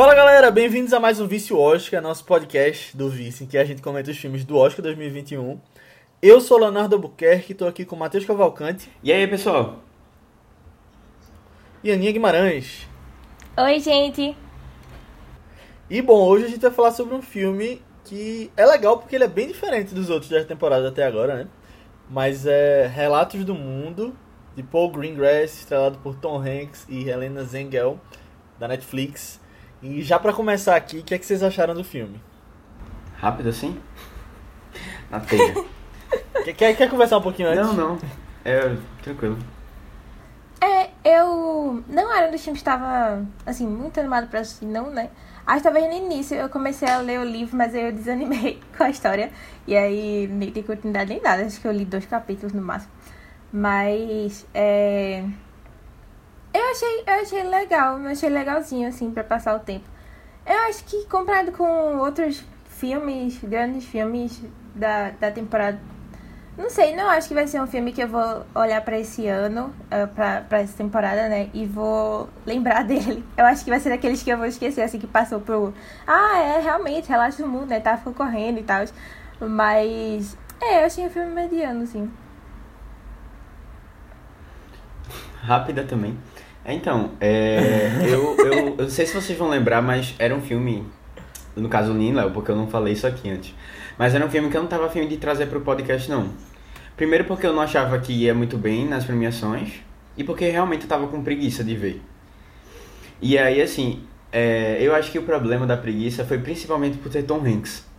Fala galera, bem-vindos a mais um Vício Oscar, nosso podcast do Vice, em que a gente comenta os filmes do Oscar 2021. Eu sou Leonardo Albuquerque, estou aqui com Matheus Cavalcante. E aí, pessoal? E Aninha Guimarães. Oi, gente. E bom, hoje a gente vai falar sobre um filme que é legal porque ele é bem diferente dos outros da temporada até agora, né? Mas é Relatos do Mundo, de Paul Greengrass, estrelado por Tom Hanks e Helena Zengel, da Netflix. E já para começar aqui, o que, é que vocês acharam do filme? Rápido assim? Na telha. quer, quer, quer conversar um pouquinho antes? Não, não. É, tranquilo. É, eu não era um dos filmes que estava, assim, muito animado pra assistir, não, né? Acho que talvez no início eu comecei a ler o livro, mas eu desanimei com a história. E aí nem tem continuidade nem nada. Acho que eu li dois capítulos no máximo. Mas, é... Eu achei, eu achei legal, eu achei legalzinho, assim, pra passar o tempo. Eu acho que comparado com outros filmes, grandes filmes da, da temporada não sei, não acho que vai ser um filme que eu vou olhar para esse ano, uh, pra, pra essa temporada, né? E vou lembrar dele. Eu acho que vai ser daqueles que eu vou esquecer, assim, que passou pro. Ah, é, realmente, relaxa o mundo, né? Tá correndo e tal. Mas. É, eu achei um filme mediano, assim. Rápida também. Então, é, eu, eu, eu não sei se vocês vão lembrar, mas era um filme. No caso, o Léo, porque eu não falei isso aqui antes. Mas era um filme que eu não tava afim de trazer pro podcast, não. Primeiro porque eu não achava que ia muito bem nas premiações e porque realmente eu tava com preguiça de ver. E aí, assim, é, eu acho que o problema da preguiça foi principalmente por ter Tom Hanks.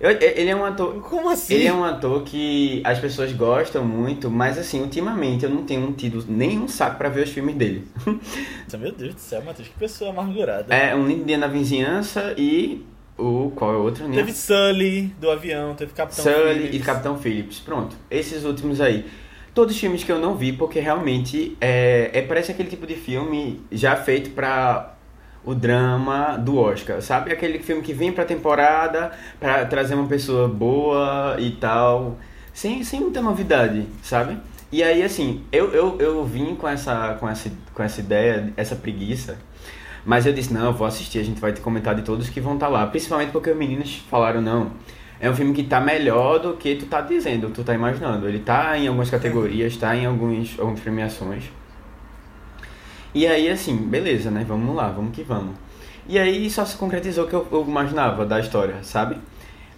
Eu, ele é um ator. Como assim? Ele é um ator que as pessoas gostam muito, mas assim, ultimamente eu não tenho tido nenhum saco para ver os filmes dele. Meu Deus do céu, Matheus, que pessoa amargurada. É, Um Lindo Dia na Vizinhança e o qual é o outro, né? Teve Sully do avião, teve Capitão Sully Phillips. e Capitão Phillips. Pronto. Esses últimos aí. Todos filmes que eu não vi, porque realmente é, é parece aquele tipo de filme já feito pra o drama do Oscar, sabe? Aquele filme que vem pra temporada pra trazer uma pessoa boa e tal, sem, sem muita novidade, sabe? E aí, assim, eu, eu, eu vim com essa, com, essa, com essa ideia, essa preguiça, mas eu disse, não, eu vou assistir, a gente vai te comentar de todos que vão estar tá lá. Principalmente porque os meninos falaram, não, é um filme que tá melhor do que tu tá dizendo, tu tá imaginando. Ele tá em algumas categorias, tá em alguns, algumas premiações. E aí, assim, beleza, né? Vamos lá, vamos que vamos. E aí só se concretizou o que eu, eu imaginava da história, sabe?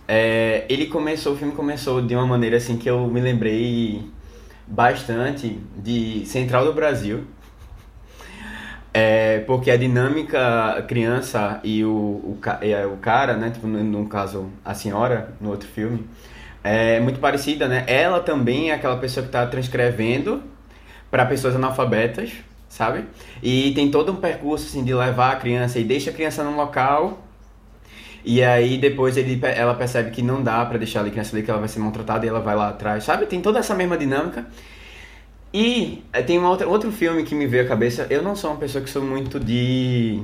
É, ele começou, o filme começou de uma maneira assim que eu me lembrei bastante de Central do Brasil, é, porque a dinâmica criança e o, o, o cara, né, tipo, no, no, caso a senhora, no outro filme, é muito parecida, né? Ela também é aquela pessoa que está transcrevendo para pessoas analfabetas, sabe? E tem todo um percurso assim de levar a criança e deixa a criança num local e aí depois ele, ela percebe que não dá para deixar a criança ali que ela vai ser maltratada e ela vai lá atrás, sabe? Tem toda essa mesma dinâmica. E eh, tem outra, outro filme que me veio à cabeça. Eu não sou uma pessoa que sou muito de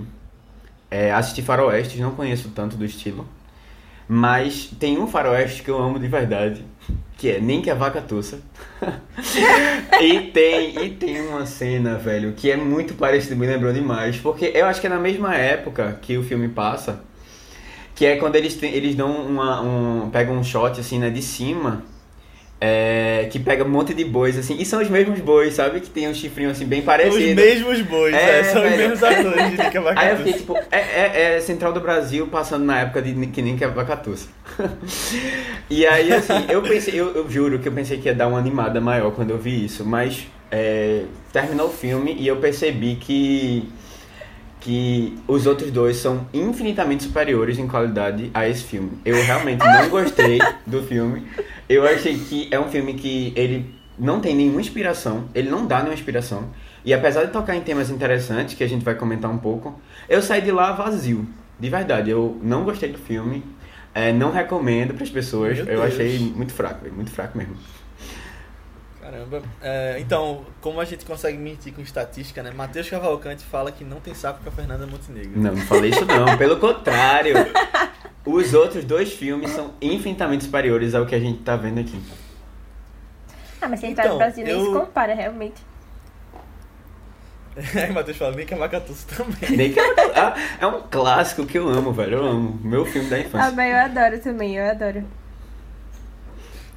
é, assistir faroestes, não conheço tanto do estilo. Mas tem um faroeste que eu amo de verdade, que é Nem que a Vaca Tussa. e, tem, e tem uma cena, velho, que é muito parecida, me lembrou demais, porque eu acho que é na mesma época que o filme passa, que é quando eles, eles dão uma, um, pegam um shot assim, né, de cima é, que pega um monte de bois, assim, e são os mesmos bois, sabe? Que tem um chifrinho, assim, bem parecido. Os mesmos bois, é, é são velho. os mesmos atores de Nica Aí eu fiquei, tipo, é, é, é, Central do Brasil passando na época de que nem Vacatuça. e aí, assim, eu pensei, eu, eu, juro que eu pensei que ia dar uma animada maior quando eu vi isso, mas é, terminou o filme e eu percebi que que os outros dois são infinitamente superiores em qualidade a esse filme. Eu realmente não gostei do filme. Eu achei que é um filme que ele não tem nenhuma inspiração, ele não dá nenhuma inspiração. E apesar de tocar em temas interessantes, que a gente vai comentar um pouco, eu saí de lá vazio. De verdade, eu não gostei do filme. É, não recomendo para as pessoas. eu achei muito fraco, muito fraco mesmo. Caramba. É, então, como a gente consegue mentir com estatística, né? Matheus Cavalcante fala que não tem saco com a Fernanda Montenegro. Não, não falei isso não. Pelo contrário. Os outros dois filmes são infinitamente superiores ao que a gente tá vendo aqui. Ah, mas se a gente então, tá no Brasil, eu... nem se compara, realmente. Aí o Matheus fala, nem que a Macatuça também. Nem que é, ah, é um clássico que eu amo, velho. Eu amo. Meu filme da Ah, infância. mas eu adoro também, eu adoro.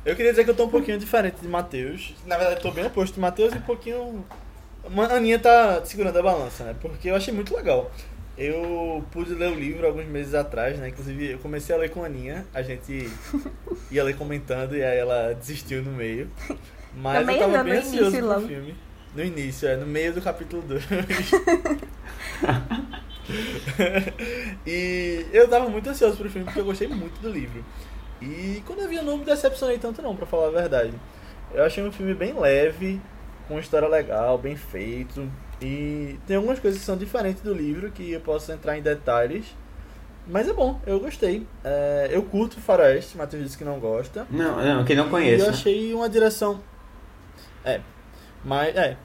Eu queria dizer que eu tô um pouquinho diferente de Matheus. Na verdade, eu tô bem oposto de Matheus e um pouquinho. A Aninha tá segurando a balança, né? Porque eu achei muito legal. Eu pude ler o livro alguns meses atrás, né? Inclusive, eu comecei a ler com a Aninha. A gente ia ler comentando e aí ela desistiu no meio. Mas No meio eu tava não, bem no ansioso início pro logo. filme. No início, é, no meio do capítulo 2. e eu tava muito ansioso pro filme porque eu gostei muito do livro. E quando eu vi, eu não me decepcionei tanto não, pra falar a verdade. Eu achei um filme bem leve, com uma história legal, bem feito. E tem algumas coisas que são diferentes do livro, que eu posso entrar em detalhes. Mas é bom, eu gostei. É, eu curto Faroeste, Matheus disse que não gosta. Não, não, quem não E conhece. eu achei uma direção. É. Mas, é.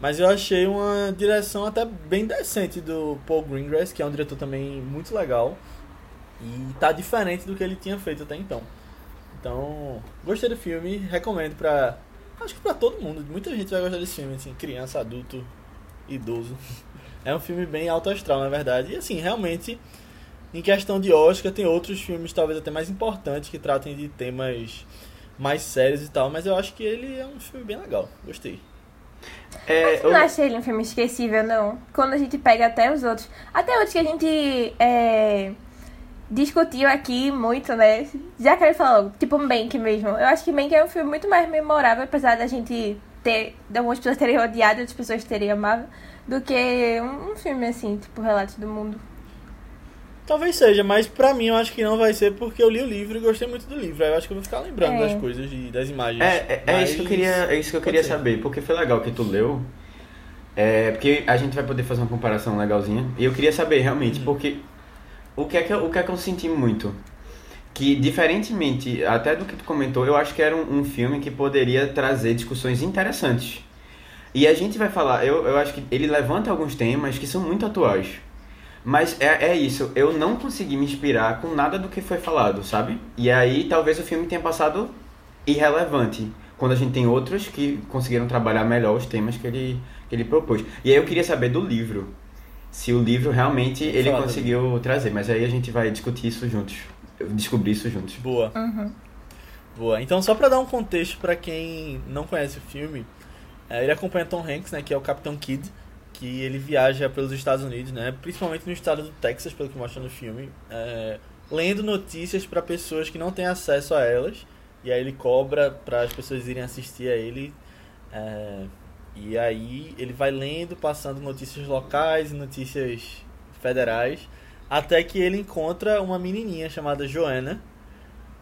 Mas eu achei uma direção até bem decente do Paul Greengrass, que é um diretor também muito legal. E tá diferente do que ele tinha feito até então. Então, gostei do filme, recomendo pra. Acho que pra todo mundo. Muita gente vai gostar desse filme, assim, criança, adulto, idoso. É um filme bem alto astral, na verdade. E assim, realmente, em questão de Oscar, tem outros filmes talvez até mais importantes que tratem de temas mais sérios e tal, mas eu acho que ele é um filme bem legal. Gostei. É, Eu não achei ele um filme esquecível, não. Quando a gente pega até os outros. Até outros que a gente é, discutiu aqui muito, né? Já quero falar logo, tipo Mank mesmo. Eu acho que Mank é um filme muito mais memorável, apesar da gente ter. de algumas pessoas terem odiado e outras pessoas terem amado, do que um, um filme assim, tipo Relatos do Mundo. Talvez seja, mas pra mim eu acho que não vai ser porque eu li o livro e gostei muito do livro. Aí eu acho que eu vou ficar lembrando É. das coisas e das imagens. É, é, é isso que eu queria, é isso que eu queria saber, porque foi legal que tu leu. É, porque a gente vai poder fazer uma comparação legalzinha. E eu queria saber realmente, Uhum. porque o que, é que eu, o que é que eu senti muito? Que diferentemente até do que tu comentou, eu acho que era um, um filme que poderia trazer discussões interessantes. E a gente vai falar, eu, eu acho que ele levanta alguns temas que são muito atuais. Mas é, é isso, eu não consegui me inspirar com nada do que foi falado, sabe? E aí talvez o filme tenha passado irrelevante, quando a gente tem outros que conseguiram trabalhar melhor os temas que ele, que ele propôs. E aí eu queria saber do livro, se o livro realmente ele conseguiu trazer, mas aí a gente vai discutir isso juntos, descobrir isso juntos. Boa. Uhum. Boa. Então, só pra dar um contexto pra quem não conhece o filme, é, ele acompanha Tom Hanks, né, que é o Capitão Kidd, que ele viaja pelos Estados Unidos, né, principalmente no estado do Texas, pelo que mostra no filme, é, lendo notícias pra pessoas que não têm acesso a elas, e aí ele cobra para as pessoas irem assistir a ele. é, e aí ele vai lendo, passando notícias locais e notícias federais, até que ele encontra uma menininha chamada Joanna,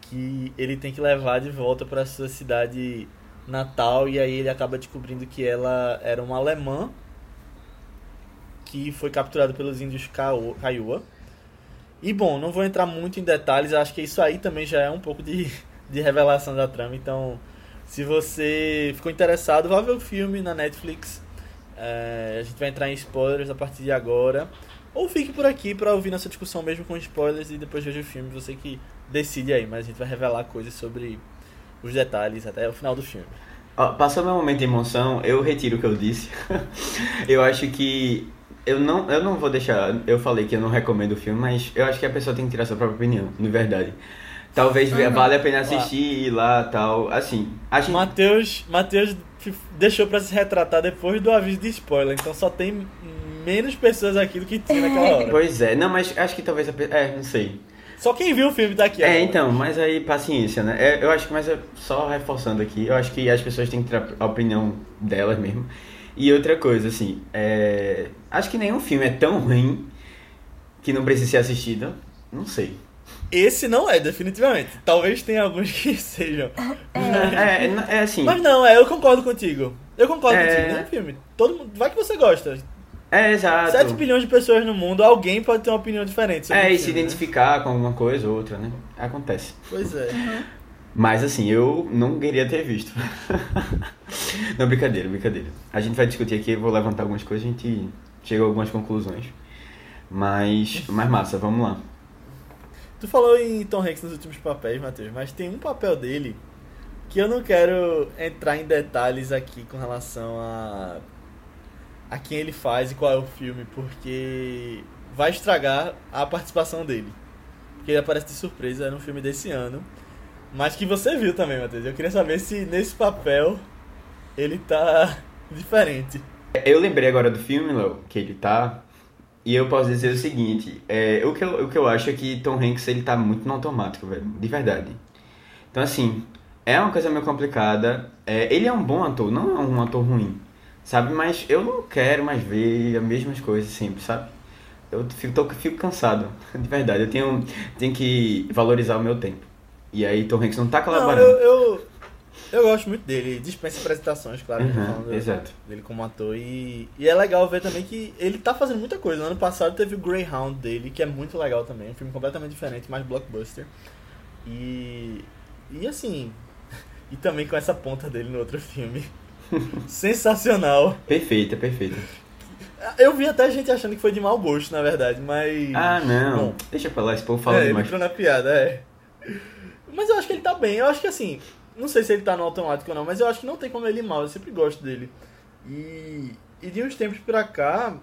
que ele tem que levar de volta para sua cidade natal e aí ele acaba descobrindo que ela era uma alemã que foi capturada pelos índios Kaiua. E bom, não vou entrar muito em detalhes, acho que isso aí também já é um pouco de, de revelação da trama, então se você ficou interessado, vá ver o filme na Netflix. É, a gente vai entrar em spoilers a partir de agora. Ou fique por aqui para ouvir nossa discussão mesmo com spoilers e depois veja o filme, você que decide aí, mas a gente vai revelar coisas sobre os detalhes até o final do filme. Ó, passou meu momento de emoção, eu retiro o que eu disse. eu acho que. Eu não, eu não vou deixar. Eu falei que eu não recomendo o filme, mas eu acho que a pessoa tem que tirar sua própria opinião, de verdade. Talvez Uhum. valha a pena assistir e ir lá tal. Assim, a gente. Matheus, Matheus f- deixou pra se retratar depois do aviso de spoiler, então só tem menos pessoas aqui do que tinha naquela hora. Pois é, não, mas acho que talvez a É, não sei. Só quem viu o filme tá aqui. É, agora. então, mas aí paciência, né? É, eu acho que, mas é só reforçando aqui, eu acho que as pessoas têm que ter a opinião delas mesmo. E outra coisa, assim, é... acho que nenhum filme é tão ruim que não precisa ser assistido. Não sei. Esse não é, definitivamente. Talvez tenha alguns que sejam. É, é, é assim. Mas não, é, eu concordo contigo. Eu concordo É. contigo, não é filme. Todo mundo, vai que você gosta. É, exato. 7 bilhões de pessoas no mundo, alguém pode ter uma opinião diferente sobre É, e se né? identificar com alguma coisa ou outra, né? Acontece. Pois é. Mas assim, eu não queria ter visto. não, brincadeira, brincadeira. A gente vai discutir aqui, eu vou levantar algumas coisas, a gente chega a algumas conclusões. Mas, mas massa, vamos lá. Tu falou em Tom Hanks nos últimos papéis, Matheus, mas tem um papel dele que eu não quero entrar em detalhes aqui com relação a a quem ele faz e qual é o filme, porque vai estragar a participação dele. Porque ele aparece de surpresa no filme desse ano. Mas que você viu também, Matheus. Eu queria saber se nesse papel ele tá diferente. Eu lembrei agora do filme, Léo, que ele tá. E eu posso dizer o seguinte: é, o, que eu, o que eu acho é que Tom Hanks ele tá muito no automático, velho. De verdade. Então, assim, é uma coisa meio complicada. É, ele é um bom ator, não é um ator ruim, sabe? Mas eu não quero mais ver as mesmas coisas sempre, sabe? Eu fico, tô, fico cansado, de verdade. Eu tenho, tenho que valorizar o meu tempo. E aí Tom Hanks não tá Não, colaborando. eu, eu, eu gosto muito dele. Dispensa apresentações, claro. Uhum, exato. Dele como ator. E, e é legal ver também que ele tá fazendo muita coisa. No ano passado teve o Greyhound dele, que é muito legal também. Um filme completamente diferente, mais blockbuster. E. E assim. E também com essa ponta dele no outro filme. Sensacional. Perfeita, perfeita. Eu vi até gente achando que foi de mau gosto, na verdade, mas. Ah, não. Bom, Deixa pra lá, esse povo fala é, demais. entrou na piada, é. Mas eu acho que ele tá bem. Eu acho que assim, não sei se ele tá no automático ou não, mas eu acho que não tem como ele ir mal. Eu sempre gosto dele. E, e de uns tempos pra cá,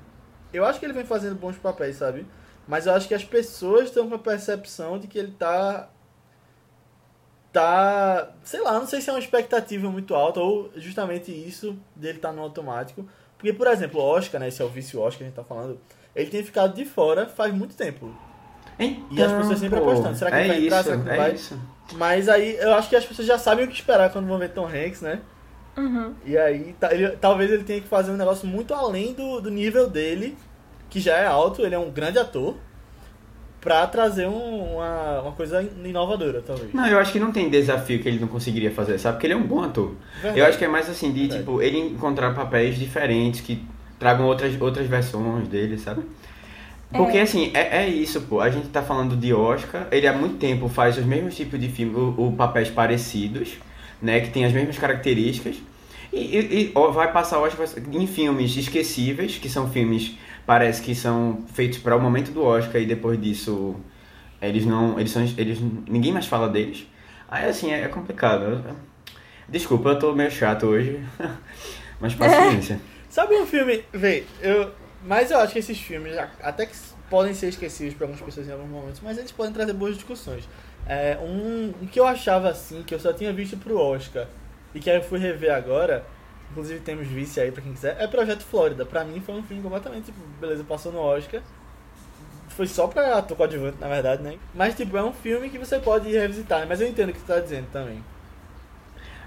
eu acho que ele vem fazendo bons papéis, sabe? Mas eu acho que as pessoas estão com a percepção de que ele tá. Tá. Sei lá, não sei se é uma expectativa muito alta ou justamente isso dele tá no automático. Porque, por exemplo, o Oscar, né? Esse é o vice-Oscar que a gente tá falando. Ele tem ficado de fora faz muito tempo. Então, E as pessoas sempre pô, apostando. Será que é ele vai entrar? Isso, Será que é vai? isso. Mas aí eu acho que as pessoas já sabem o que esperar quando vão ver Tom Hanks, né? Uhum. E aí ta- ele- talvez ele tenha que fazer um negócio muito além do, do nível dele, que já é alto, ele é um grande ator, pra trazer um- uma, uma coisa inovadora, talvez. Não, eu acho que não tem desafio que ele não conseguiria fazer, sabe? Porque ele é um bom ator. Verdade. Eu acho que é mais assim, de Verdade. tipo, ele encontrar papéis diferentes que tragam outras, outras versões dele, sabe? Porque É. assim, é, é isso, pô. A gente tá falando de Oscar, ele há muito tempo faz os mesmos tipos de filmes, o, o papéis parecidos, né? Que tem as mesmas características. E, e- e, vai passar Oscar em filmes esquecíveis, que são filmes, parece que são feitos para o momento do Oscar e depois disso eles não. Eles são. Eles, ninguém mais fala deles. Aí assim, é, é complicado. Desculpa, eu tô meio chato hoje. Mas paciência. Sabe um filme, vê, eu, mas eu acho que esses filmes até que podem ser esquecidos para algumas pessoas em alguns momentos, mas eles podem trazer boas discussões. É, um, um que eu achava assim, que eu só tinha visto pro Oscar e que eu fui rever agora, inclusive temos vice aí pra quem quiser, é Projeto Flórida. Pra mim foi um filme completamente, tipo, beleza, passou no Oscar. Foi só pra ator coadjuvante, na verdade, né? Mas, tipo, é um filme que você pode revisitar, né? mas eu entendo o que você tá dizendo também.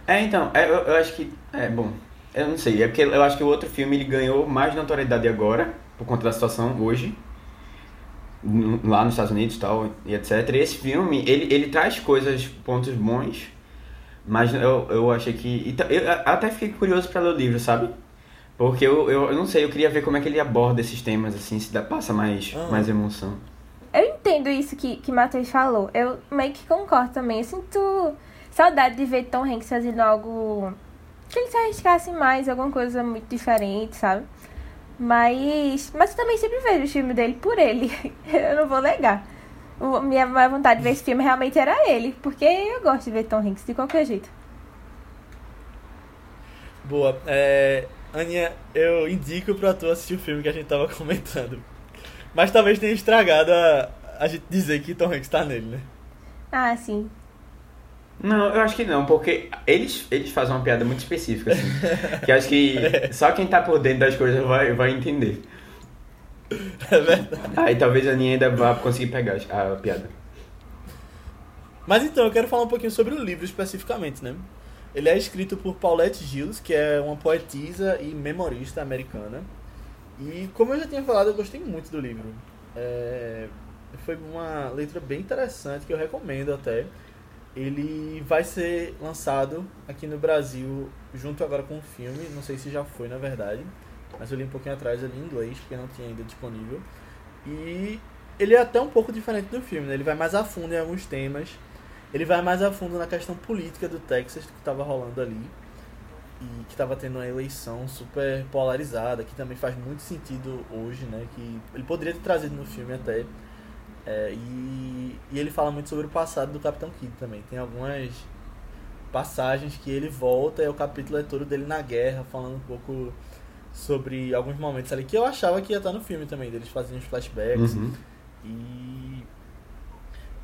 É, então, é, eu, eu acho que. É, bom. Eu não sei, é porque eu acho que o outro filme ele ganhou mais notoriedade agora, por conta da situação hoje, lá nos Estados Unidos e tal, e etc. E esse filme, ele, ele traz coisas, pontos bons, mas eu, eu achei que. e ta- Eu até fiquei curioso pra ler o livro, sabe? Porque eu, eu, eu não sei, eu queria ver como é que ele aborda esses temas, assim, se dá, passa mais, Ah. mais emoção. Eu entendo isso que, que Matheus falou. Eu meio que concordo também. Eu sinto saudade de ver Tom Hanks fazendo algo que ele se arriscasse mais, alguma coisa muito diferente, sabe? Mas, mas eu também sempre vejo o filme dele por ele. eu não vou negar. Minha maior vontade de ver esse filme realmente era ele, porque eu gosto de ver Tom Hanks de qualquer jeito. Boa. É, Aninha, eu indico pra tu assistir o filme que a gente tava comentando. Mas talvez tenha estragado a, a gente dizer que Tom Hanks tá nele, né? Ah, sim. Não, eu acho que não, porque eles, eles fazem uma piada muito específica, assim. que acho que só quem tá por dentro das coisas vai, vai entender. É verdade. Aí talvez a Aninha ainda vá conseguir pegar a piada. Mas então, eu quero falar um pouquinho sobre o livro especificamente, né? Ele é escrito por Paulette Gilles, que é uma poetisa e memorista americana. E como eu já tinha falado, eu gostei muito do livro. É, Foi uma leitura bem interessante, que eu recomendo até. Ele vai ser lançado aqui no Brasil junto agora com o filme. Não sei se já foi, na verdade. Mas eu li um pouquinho atrás ali em inglês, porque não tinha ainda disponível. E ele é até um pouco diferente do filme, né? Ele vai mais a fundo em alguns temas. Ele vai mais a fundo na questão política do Texas que estava rolando ali. E que estava tendo uma eleição super polarizada, que também faz muito sentido hoje, né? Que ele poderia ter trazido no filme até. É, e, e ele fala muito sobre o passado do Capitão Kidd também. Tem algumas passagens que ele volta e o capítulo é todo dele na guerra, falando um pouco sobre alguns momentos ali que eu achava que ia estar no filme também, deles fazendo uns flashbacks. Uhum. E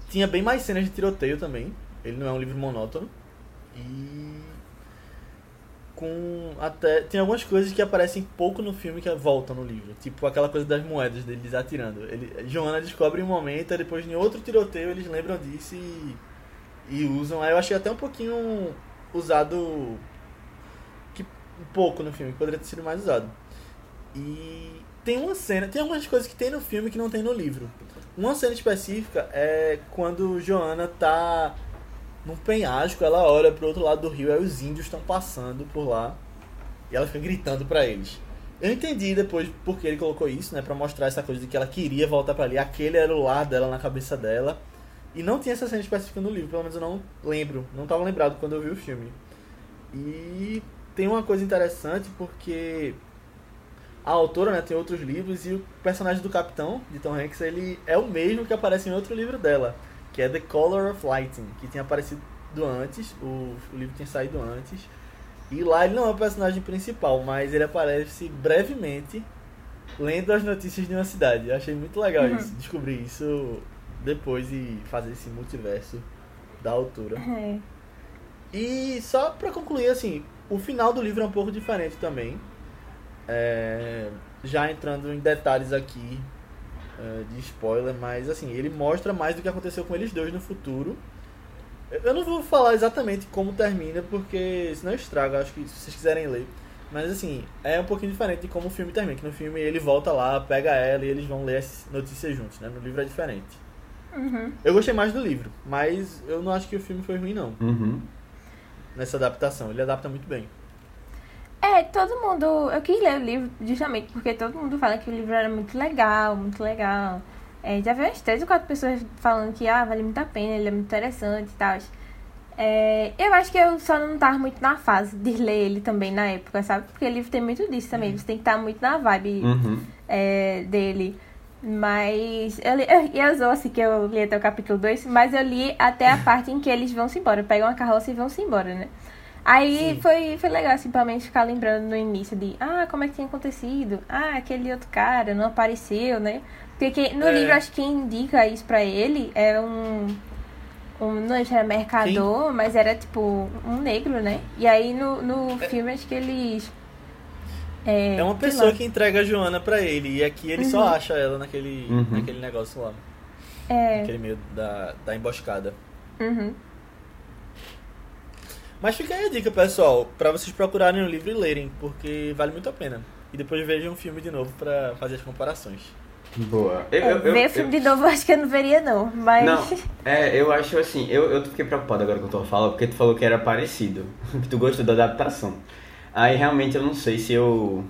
tinha bem mais cenas de tiroteio também. Ele não é um livro monótono. E com até tem algumas coisas que aparecem pouco no filme que voltam no livro, tipo aquela coisa das moedas deles atirando. Ele, Joana descobre um momento, depois em outro tiroteio eles lembram disso e, e usam. Aí eu achei até um pouquinho usado um pouco no filme, que poderia ter sido mais usado. E tem uma cena, tem algumas coisas que tem no filme que não tem no livro. Uma cena específica é quando Joana tá num penhasco, ela olha pro outro lado do rio, aí os índios estão passando por lá e ela fica gritando para eles. Eu entendi depois porque ele colocou isso, né, para mostrar essa coisa de que ela queria voltar para ali, aquele era o lar dela na cabeça dela. E não tinha essa cena específica no livro, pelo menos eu não lembro, não estava lembrado quando eu vi o filme. E tem uma coisa interessante porque a autora, né, tem outros livros e o personagem do capitão, de Tom Hanks, ele é o mesmo que aparece em outro livro dela que é The Color of Lighting, que tinha aparecido antes, o, o livro tinha saído antes. E lá ele não é o personagem principal, mas ele aparece brevemente lendo as notícias de uma cidade. Eu achei muito legal uhum. isso, descobrir isso depois e fazer esse multiverso da autora. É. E só pra concluir, assim, o final do livro é um pouco diferente também. É, já entrando em detalhes aqui uh, de spoiler, mas assim, ele mostra mais do que aconteceu com eles dois no futuro. Eu não vou falar exatamente como termina, porque senão estraga, acho que se vocês quiserem ler. Mas assim, é um pouquinho diferente de como o filme termina, que no filme ele volta lá, pega ela e eles vão ler as notícias juntos, né? No livro é diferente. Uhum. Eu gostei mais do livro, mas eu não acho que o filme foi ruim, não. Uhum. Nessa adaptação, ele adapta muito bem. É, todo mundo. Eu quis ler o livro justamente porque todo mundo fala que o livro era muito legal, muito legal. É, já vi umas três ou quatro pessoas falando que ah, vale muito a pena, ele é muito interessante e tal. É, eu acho que eu só não tava muito na fase de ler ele também na época, sabe? Porque o livro tem muito disso também. Uhum. Você tem que estar muito na vibe uhum. é, dele. Mas eu, eu, eu sou assim que eu li até o capítulo 2, mas eu li até a parte em que eles vão se embora, pegam a carroça e vão se embora, né? Aí foi, foi legal, assim, mim ficar lembrando no início de, ah, como é que tinha acontecido? Ah, aquele outro cara não apareceu, né? Porque no é. livro, acho que quem indica isso pra ele é um. um não era mercador, Sim. mas era tipo um negro, né? E aí no, no é. filme, acho que eles. É, é uma pessoa que entrega a Joana pra ele. E aqui ele uhum. só acha ela naquele, uhum. naquele negócio lá. É. Naquele meio da, da emboscada. Uhum. Mas fica aí a dica, pessoal, para vocês procurarem o livro e lerem, porque vale muito a pena. E depois vejam o filme de novo para fazer as comparações. Boa. Eu, eu, ver o filme eu, de novo acho que eu não veria, não. Mas. Não, é, eu acho assim, eu, eu fiquei preocupado agora com o tu fala, porque tu falou que era parecido. Que tu gostou da adaptação. Aí realmente eu não sei se eu.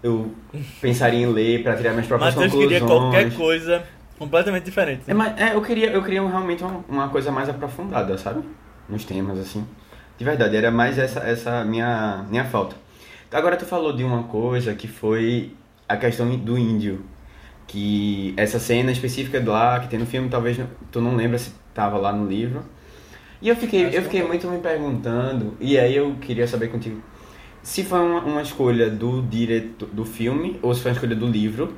Eu pensaria em ler para tirar minhas próprias Mateus conclusões. queria qualquer coisa completamente diferente. Né? É, mas, é, eu queria, eu queria realmente uma, uma coisa mais aprofundada, sabe? Nos temas, assim. De verdade, era mais essa, essa minha, minha falta. Agora tu falou de uma coisa que foi a questão do índio. Que essa cena específica lá, que tem no filme, talvez tu não lembra se tava lá no livro. E eu fiquei, eu fiquei muito me perguntando, e aí eu queria saber contigo, se foi uma, uma escolha do diretor do filme, ou se foi uma escolha do livro,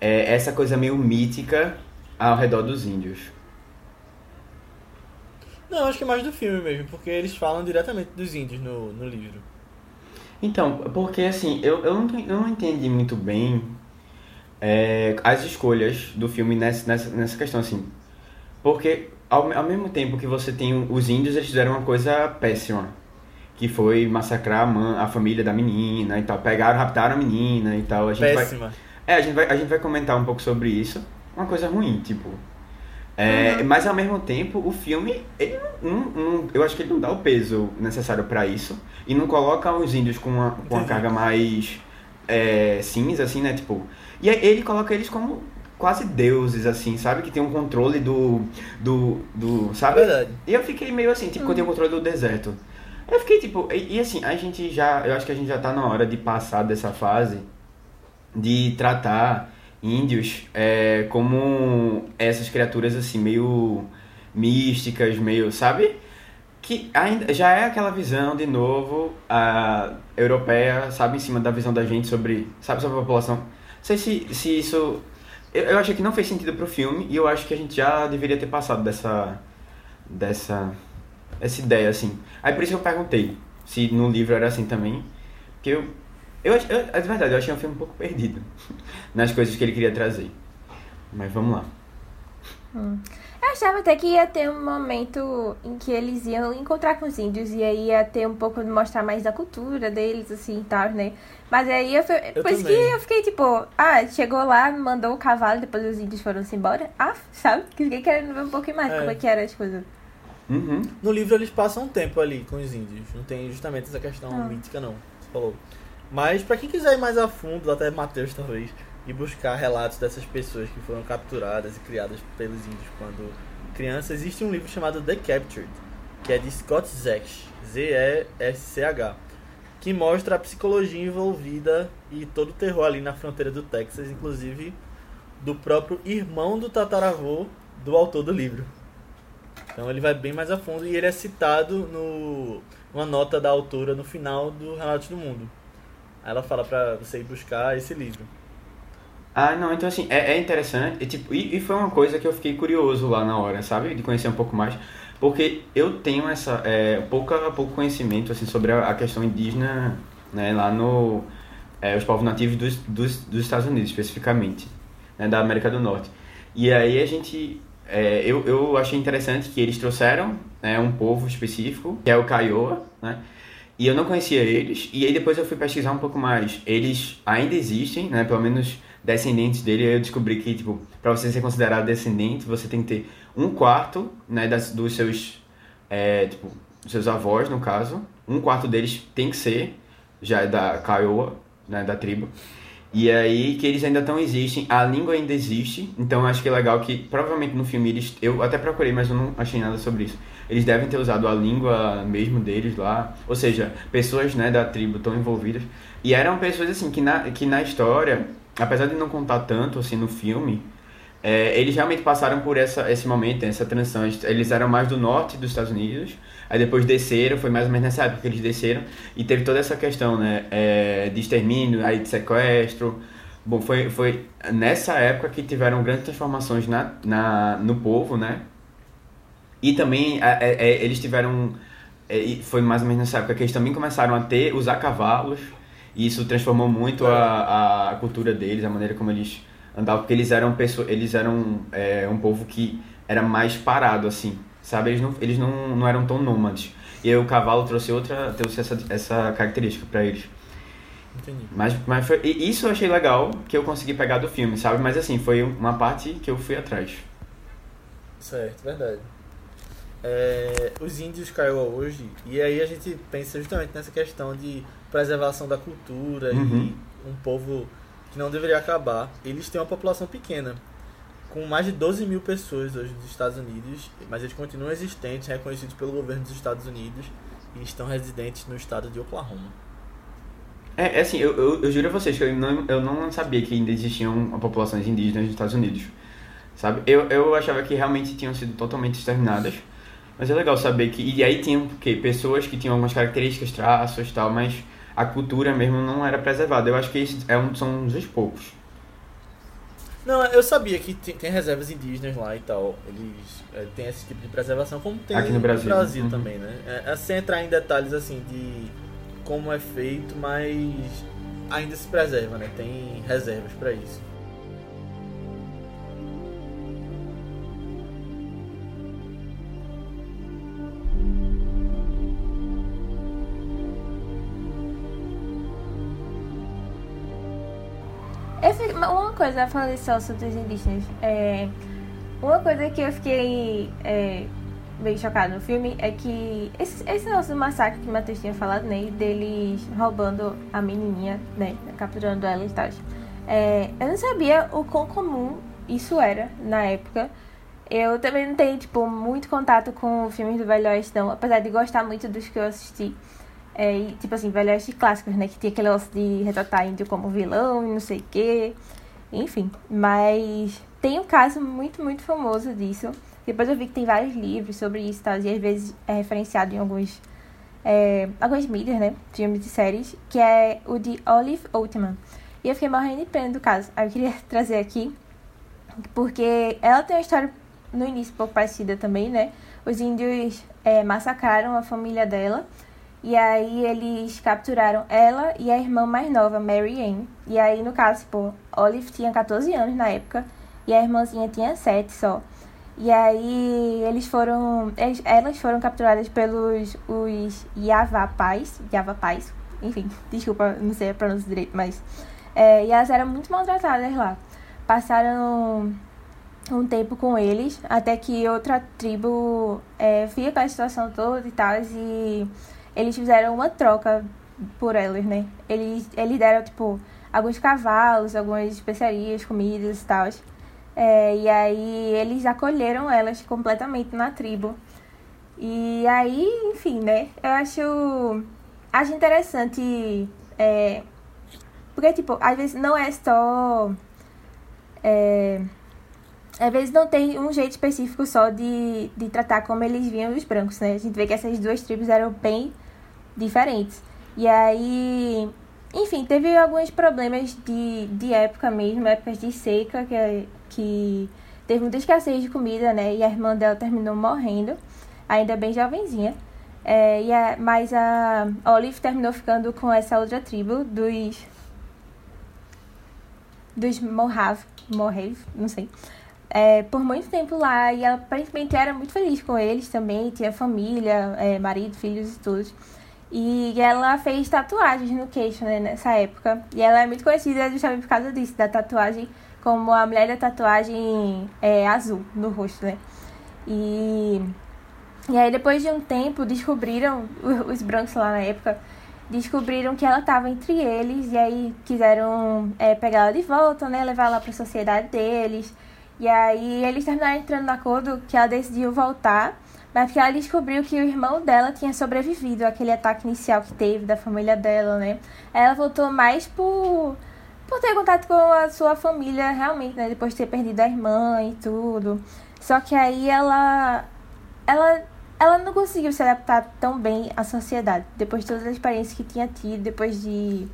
é, essa coisa meio mítica ao redor dos índios. Não, acho que é mais do filme mesmo, porque eles falam diretamente dos índios no, no livro. Então, porque assim, eu, eu, não, eu não entendi muito bem é, as escolhas do filme nessa, nessa, nessa questão, assim. Porque ao, ao mesmo tempo que você tem os índios, eles fizeram uma coisa péssima. Que foi massacrar a, man, a família da menina e tal. Pegaram, raptaram a menina e tal. A gente péssima. Vai, é, a gente, vai, a gente vai comentar um pouco sobre isso. Uma coisa ruim, tipo. É, uhum. Mas ao mesmo tempo, o filme, ele não, não, não, eu acho que ele não dá o peso necessário para isso. E não coloca os índios com uma, com uma carga mais é, cinza, assim, né? Tipo. E ele coloca eles como quase deuses, assim, sabe? Que tem um controle do. do. do sabe? Verdade. E eu fiquei meio assim, tipo, uhum. quando tem o controle do deserto. Eu fiquei tipo. E, e assim, a gente já. Eu acho que a gente já tá na hora de passar dessa fase de tratar índios é, como essas criaturas assim meio místicas, meio, sabe? que ainda já é aquela visão, de novo, a europeia, sabe, em cima da visão da gente sobre, sabe, sobre a população. Não sei se, se isso... Eu, eu achei que não fez sentido pro filme e eu acho que a gente já deveria ter passado dessa... dessa... essa ideia, assim. Aí por isso eu perguntei se no livro era assim também, porque eu... Eu, eu, é verdade, eu achei um filme um pouco perdido nas coisas que ele queria trazer. Mas vamos lá. Hum. Eu achava até que ia ter um momento em que eles iam encontrar com os índios e aí ia ter um pouco de mostrar mais da cultura deles, assim e tal, né? Mas aí eu, eu por isso que eu fiquei tipo, ah, chegou lá, mandou o cavalo, depois os índios foram-se embora. Ah, sabe? Fiquei querendo ver um pouquinho mais é. como é que era as coisas. Uhum. No livro eles passam um tempo ali com os índios. Não tem justamente essa questão ah. mítica, não. Você falou. Mas para quem quiser ir mais a fundo, até Mateus talvez, e buscar relatos dessas pessoas que foram capturadas e criadas pelos índios quando crianças, existe um livro chamado The Captured, que é de Scott Zech, Z-E-S-C-H, que mostra a psicologia envolvida e todo o terror ali na fronteira do Texas, inclusive do próprio irmão do tataravô do autor do livro. Então ele vai bem mais a fundo e ele é citado no uma nota da autora no final do Relatos do Mundo. Aí ela fala para você ir buscar esse livro. Ah, não, então assim, é, é interessante. E, tipo, e, e, foi uma coisa que eu fiquei curioso lá na hora, sabe? De conhecer um pouco mais. Porque eu tenho essa é, pouca, pouco conhecimento assim, sobre a, a questão indígena né, lá no. É, os povos nativos dos, dos, dos Estados Unidos, especificamente, né, da América do Norte. E aí a gente. É, eu, eu achei interessante que eles trouxeram né, um povo específico, que é o Kiowa, né? E eu não conhecia eles, e aí depois eu fui pesquisar um pouco mais. Eles ainda existem, né? Pelo menos descendentes dele. Eu descobri que, tipo, pra você ser considerado descendente, você tem que ter um quarto, né? Das, dos seus, é, tipo, seus avós, no caso. Um quarto deles tem que ser, já é da Kiowa, né? Da tribo. E aí que eles ainda estão existem, a língua ainda existe, então acho que é legal que provavelmente no filme eles, eu até procurei, mas eu não achei nada sobre isso. Eles devem ter usado a língua mesmo deles lá, ou seja, pessoas né, da tribo estão envolvidas. E eram pessoas assim que na, que na história, apesar de não contar tanto assim no filme, é, eles realmente passaram por essa, esse momento, essa transição. Eles eram mais do norte dos Estados Unidos, aí depois desceram, foi mais ou menos nessa época que eles desceram, e teve toda essa questão né, é, de extermínio, aí de sequestro. Bom, foi, foi nessa época que tiveram grandes transformações na, na, no povo, né? E também é, é, é eles tiveram. É, foi mais ou menos nessa época que eles também começaram a ter, usar cavalos. E isso transformou muito a, a cultura deles, a maneira como eles andavam, porque eles eram pessoas, eles eram é, um povo que era mais parado assim, sabe? Eles não, eles não, não eram tão nômades. E aí o cavalo trouxe outra, trouxe essa, essa característica para eles. Entendi. Mas, mas foi, isso eu achei legal que eu consegui pegar do filme, sabe? Mas assim, foi uma parte que eu fui atrás. Certo, verdade é, os índios Kiowa hoje, e aí a gente pensa justamente nessa questão de preservação da cultura uhum. e um povo que não deveria acabar. Eles têm uma população pequena, com mais de 12 mil pessoas hoje nos Estados Unidos, mas eles continuam existentes, reconhecidos pelo governo dos Estados Unidos e estão residentes no estado de Oklahoma. É, é assim, eu, eu, eu, juro a vocês que eu não, eu não sabia que ainda existiam populações indígenas nos Estados Unidos. Sabe? Eu, eu achava que realmente tinham sido totalmente exterminadas. Mas é legal saber que. E aí tinham que pessoas que tinham algumas características, traços e tal, mas a cultura mesmo não era preservada. Eu acho que esses é um, são uns dos poucos. Não, eu sabia que tem, tem, reservas indígenas lá e tal. Eles é, têm esse tipo de preservação, como tem Aqui no Brasil, no Brasil uhum. também, né? É, é, sem entrar em detalhes assim de como é feito, mas ainda se preserva, né? Tem reservas para isso. Coisa, falei só sobre os indígenas. É, uma coisa que eu fiquei é, bem chocada no filme é que esse, esse nosso massacre que o Matheus tinha falado, né? Deles roubando a menininha, né? Capturando ela e tal. É, eu não sabia o quão comum isso era na época. Eu também não tenho, tipo, muito contato com filmes do Velho Oeste, não. Apesar de gostar muito dos que eu assisti. É, e, tipo assim, Velho Oeste clássicos, né? Que tinha aquele negócio de retratar índio como vilão e não sei o quê. Enfim, mas tem um caso muito, muito famoso disso. Depois eu vi que tem vários livros sobre isso tal, e às vezes é referenciado em alguns, é, algumas mídias, né? Filmes e séries, que é o de Olive Oatman. E eu fiquei morrendo de pena do caso. Aí eu queria trazer aqui, porque ela tem uma história no início um pouco parecida também, né? Os índios é, massacraram a família dela. E aí eles capturaram ela e a irmã mais nova, Mary Ann. E aí, no caso, pô, Olive tinha 14 anos na época e a irmãzinha tinha 7 só. E aí eles foram. Eles, elas foram capturadas pelos os Yavapais. Yavapais. Enfim, desculpa, não sei a pronúncia direito, mas. É, e elas eram muito maltratadas lá. Passaram um tempo com eles, até que outra tribo é, via aquela situação toda e tal, e eles fizeram uma troca por elas, né? Eles, eles deram, tipo, alguns cavalos, algumas especiarias, comidas e tal. É, e aí eles acolheram elas completamente na tribo. E aí, enfim, né? Eu acho, acho interessante. É, porque, tipo, às vezes não é só. É, às vezes não tem um jeito específico só de, de tratar como eles viam os brancos, né? A gente vê que essas duas tribos eram bem diferentes. E aí, enfim, teve alguns problemas de, de época mesmo, épocas de seca, que, que teve muita escassez de comida, né? E a irmã dela terminou morrendo, ainda bem jovenzinha. É, e a, mas a Olive terminou ficando com essa outra tribo dos. dos Mohav, Mohav, não sei é, por muito tempo lá e ela aparentemente era muito feliz com eles também, tinha família, é, marido, filhos e tudo. E ela fez tatuagens no queixo né, nessa época. E ela é muito conhecida justamente por causa disso, da tatuagem, como a mulher da tatuagem é, azul no rosto, né? E, e aí depois de um tempo descobriram, os brancos lá na época, descobriram que ela estava entre eles e aí quiseram é, pegar ela de volta, né? Levar ela para a sociedade deles. E aí eles terminaram entrando no acordo que ela decidiu voltar, mas porque ela descobriu que o irmão dela tinha sobrevivido àquele ataque inicial que teve da família dela, né? Ela voltou mais por, por ter contato com a sua família realmente, né? Depois de ter perdido a irmã e tudo. Só que aí ela. Ela ela não conseguiu se adaptar tão bem à sociedade, depois de todas as experiências que tinha tido, depois de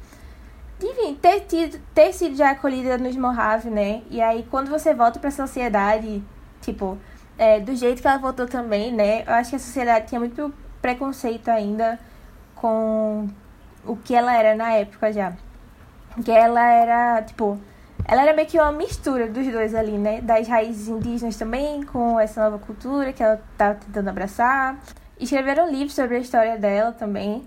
enfim, ter, tido, ter sido já acolhida nos Mojave, né? E aí, quando você volta pra sociedade, tipo, é, do jeito que ela voltou também, né? Eu acho que a sociedade tinha muito preconceito ainda com o que ela era na época já. Que ela era, tipo, ela era meio que uma mistura dos dois ali, né? Das raízes indígenas também, com essa nova cultura que ela tava tentando abraçar. Escreveram livros sobre a história dela também.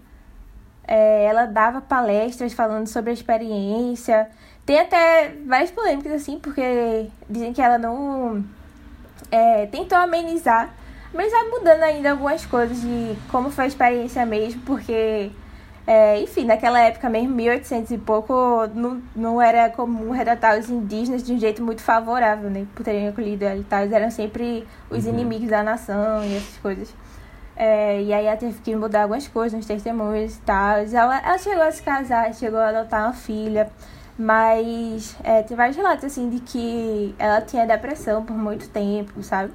É, ela dava palestras falando sobre a experiência. Tem até várias polêmicas, assim, porque dizem que ela não é, tentou amenizar, mas vai mudando ainda algumas coisas de como foi a experiência mesmo, porque, é, enfim, naquela época mesmo, 1800 e pouco, não, não era comum retratar os indígenas de um jeito muito favorável, né? Por terem acolhido ela e tal. Eles eram sempre os uhum. inimigos da nação e essas coisas. É, e aí ela teve que mudar algumas coisas nos testemunhos e tal. Ela, ela chegou a se casar, chegou a adotar uma filha. Mas é, tem vários relatos, assim, de que ela tinha depressão por muito tempo, sabe?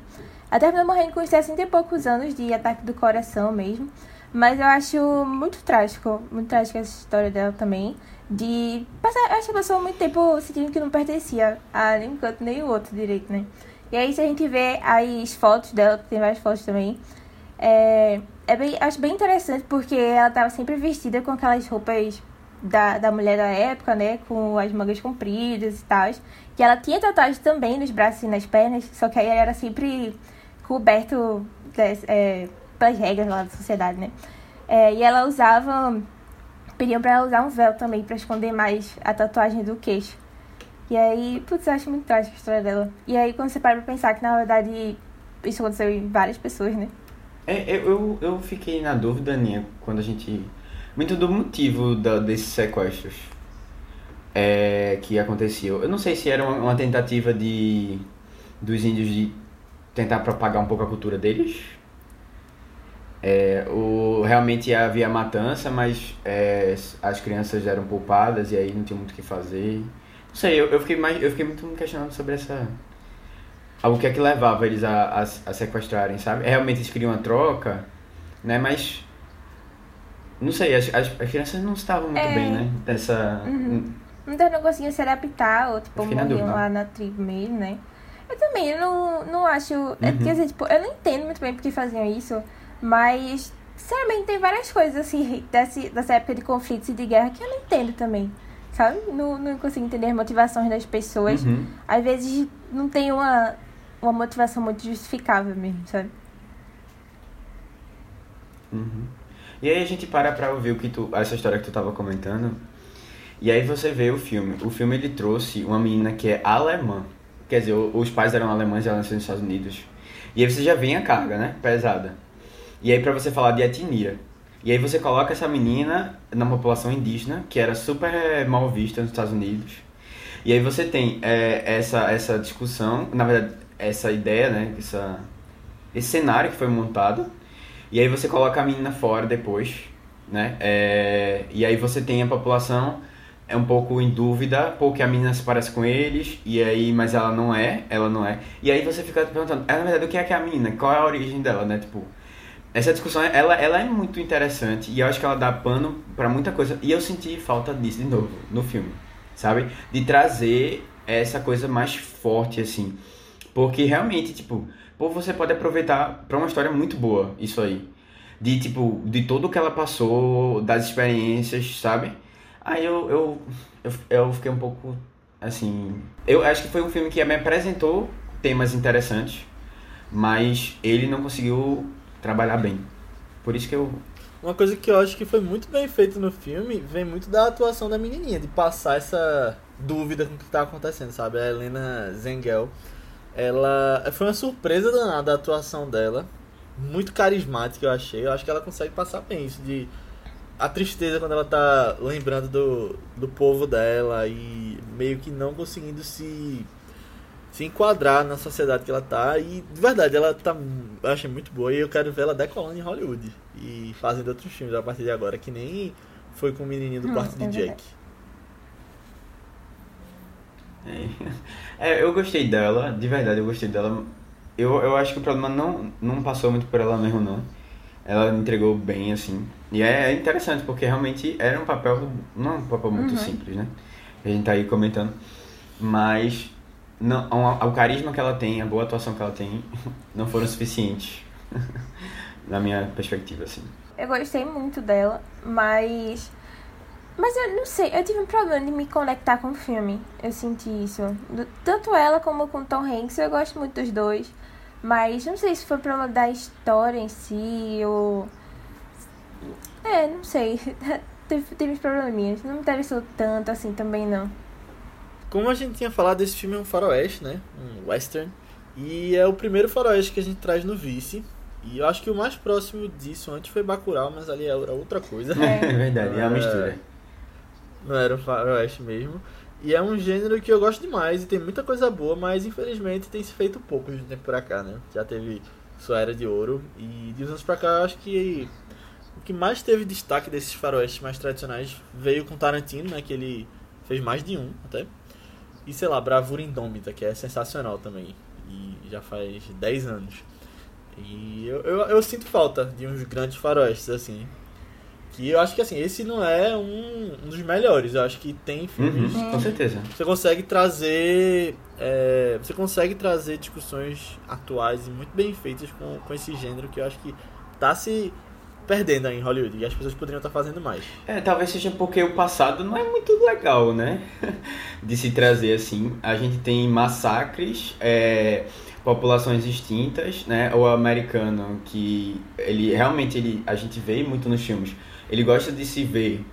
Ela terminou morrendo com 60 e poucos anos de ataque do coração mesmo. Mas eu acho muito trágico, muito trágico essa história dela também. De passar, acho que passou muito tempo sentindo que não pertencia a nenhum canto nem o outro direito, né? E aí se a gente vê as fotos dela, tem várias fotos também, é, é bem, acho bem interessante porque ela estava sempre vestida com aquelas roupas da, da mulher da época, né? Com as mangas compridas e tal. Que ela tinha tatuagem também nos braços e nas pernas, só que aí ela era sempre coberto das, é, pelas regras lá da sociedade, né? É, e ela usava. Pediam pra ela usar um véu também pra esconder mais a tatuagem do queixo. E aí, putz, eu acho muito trágica a história dela. E aí, quando você para pra pensar que na verdade isso aconteceu em várias pessoas, né? É, eu, eu fiquei na dúvida, Aninha, quando a gente. Muito do motivo da, desses sequestros é, que aconteciam. Eu não sei se era uma, uma, tentativa de dos índios de tentar propagar um pouco a cultura deles. É, o, realmente havia matança, mas é, as crianças eram poupadas e aí não tinha muito o que fazer. Não sei, eu, eu, fiquei mais, eu fiquei muito questionando sobre essa o que é que levava eles a, a, a sequestrarem, sabe? Realmente eles queriam uma troca, né? Mas. Não sei, as, as, as crianças não estavam muito É. bem, né? Dessa. Uhum. Então não conseguiam se adaptar, ou tipo, morriam dúvida. lá na tribo mesmo, né? Eu também, eu não, não acho. É, Uhum. quer dizer, tipo, eu não entendo muito bem porque faziam isso, mas sinceramente tem várias coisas assim desse, dessa época de conflitos e de guerra que eu não entendo também. Sabe? Não, não consigo entender as motivações das pessoas. Uhum. Às vezes não tem uma, uma motivação muito justificável mesmo, sabe? Uhum. E aí a gente para pra ouvir o que tu, essa história que tu tava comentando. E aí você vê o filme. O filme ele trouxe uma menina que é alemã. Quer dizer, os pais eram alemães e ela nasceu nos Estados Unidos. E aí você já vem a carga, né? Pesada. E aí pra você falar de etnia. E aí você coloca essa menina na população indígena, que era super mal vista nos Estados Unidos. E aí você tem é, essa, essa discussão, na verdade, essa ideia, né? Essa, esse cenário que foi montado. E aí você coloca a menina fora depois, né? É, e aí você tem a população é um pouco em dúvida, porque a menina se parece com eles, e aí, mas ela não é, ela não é. E aí você fica perguntando, é, na verdade, o que é que é a menina? Qual é a origem dela, né? Tipo, essa discussão, ela, ela é muito interessante, e eu acho que ela dá pano pra muita coisa. E eu senti falta disso de novo, no filme, sabe? De trazer essa coisa mais forte, assim. Porque realmente, tipo, pô, você pode aproveitar pra uma história muito boa, isso aí. De, tipo, de tudo que ela passou, das experiências, sabe? Aí eu, eu, eu, eu fiquei um pouco, assim... Eu acho que foi um filme que me apresentou temas interessantes, mas ele não conseguiu trabalhar bem. Por isso que eu... Uma coisa que eu acho que foi muito bem feito no filme vem muito da atuação da menininha, de passar essa dúvida com o que tá acontecendo, sabe? A Helena Zengel, ela foi uma surpresa danada a atuação dela, muito carismática eu achei. Eu acho que ela consegue passar bem isso de a tristeza quando ela tá lembrando do, do povo dela e meio que não conseguindo se se enquadrar na sociedade que ela tá e de verdade ela tá eu achei muito boa e eu quero ver ela decolando em Hollywood e fazendo outros filmes a partir de agora que nem foi com o menininho do quarto de é Jake verdade. É, eu gostei dela, de verdade eu gostei dela. Eu, eu acho que o problema não, não passou muito por ela mesmo, não. Ela entregou bem, assim. E é interessante, porque realmente era um papel, não é um papel muito Uhum. simples, né? A gente tá aí comentando. Mas não, o, o carisma que ela tem, a boa atuação que ela tem, não foram suficientes. Na minha perspectiva, assim. Eu gostei muito dela, mas. Mas eu não sei, eu tive um problema de me conectar com o filme. Eu senti isso. Tanto ela como com Tom Hanks, eu gosto muito dos dois. Mas não sei se foi problema da história em si ou. É, não sei. teve, teve uns probleminhas. Não me interessou tanto assim também, não. como a gente tinha falado esse filme é um faroeste né um western e é o primeiro faroeste que a gente traz no Vice e eu acho que o mais próximo disso antes foi Bacurau mas ali era outra coisa É. É verdade, é uma mistura. Não era um faroeste mesmo. E é um gênero que eu gosto demais e tem muita coisa boa, mas infelizmente tem se feito pouco de um tempo pra cá, né? Já teve sua era de ouro e de uns anos pra cá eu acho que o que mais teve destaque desses faroestes mais tradicionais veio com Tarantino, né? Que ele fez mais de um até. E sei lá, Bravura Indômita, que é sensacional também. E já faz 10 anos. E eu, eu, eu sinto falta de uns grandes faroestes, assim. Que eu acho que assim, esse não é um, um dos melhores. Eu acho que tem filmes. Uhum, com certeza. Você consegue trazer. é, você consegue trazer discussões atuais e muito bem feitas com, com esse gênero que eu acho que tá se perdendo aí em Hollywood. E as pessoas poderiam estar fazendo mais. É, talvez seja porque o passado não é muito legal, né? De se trazer assim. A gente tem massacres, é, populações extintas, né? O americano que ele realmente ele a gente vê muito nos filmes. Ele gosta de se ver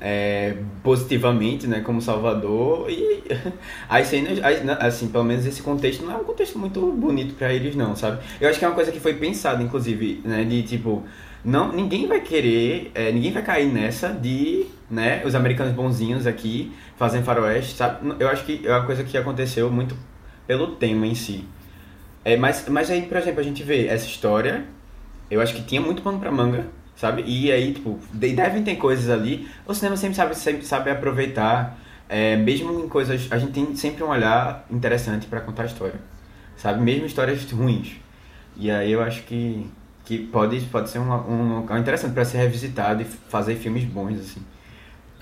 é, positivamente, né, como Salvador e as cenas, as- assim, pelo menos esse contexto não é um contexto muito bonito pra eles não, sabe? Eu acho que é uma coisa que foi pensada, inclusive, né, de tipo, não, ninguém vai querer, é, ninguém vai cair nessa de, né, os americanos bonzinhos aqui fazem faroeste, sabe? Eu acho que é uma coisa que aconteceu muito pelo tema em si. É, mas, mas aí, por exemplo, a gente vê essa história, eu acho que tinha muito pano pra manga, sabe? E aí, tipo, de- devem ter coisas ali. O cinema sempre sabe, sempre sabe aproveitar, é, mesmo em coisas. A gente tem sempre um olhar interessante pra contar a história. sabe? Mesmo histórias ruins. E aí eu acho que, que pode, pode ser um, um local interessante para ser revisitado e fazer filmes bons, assim.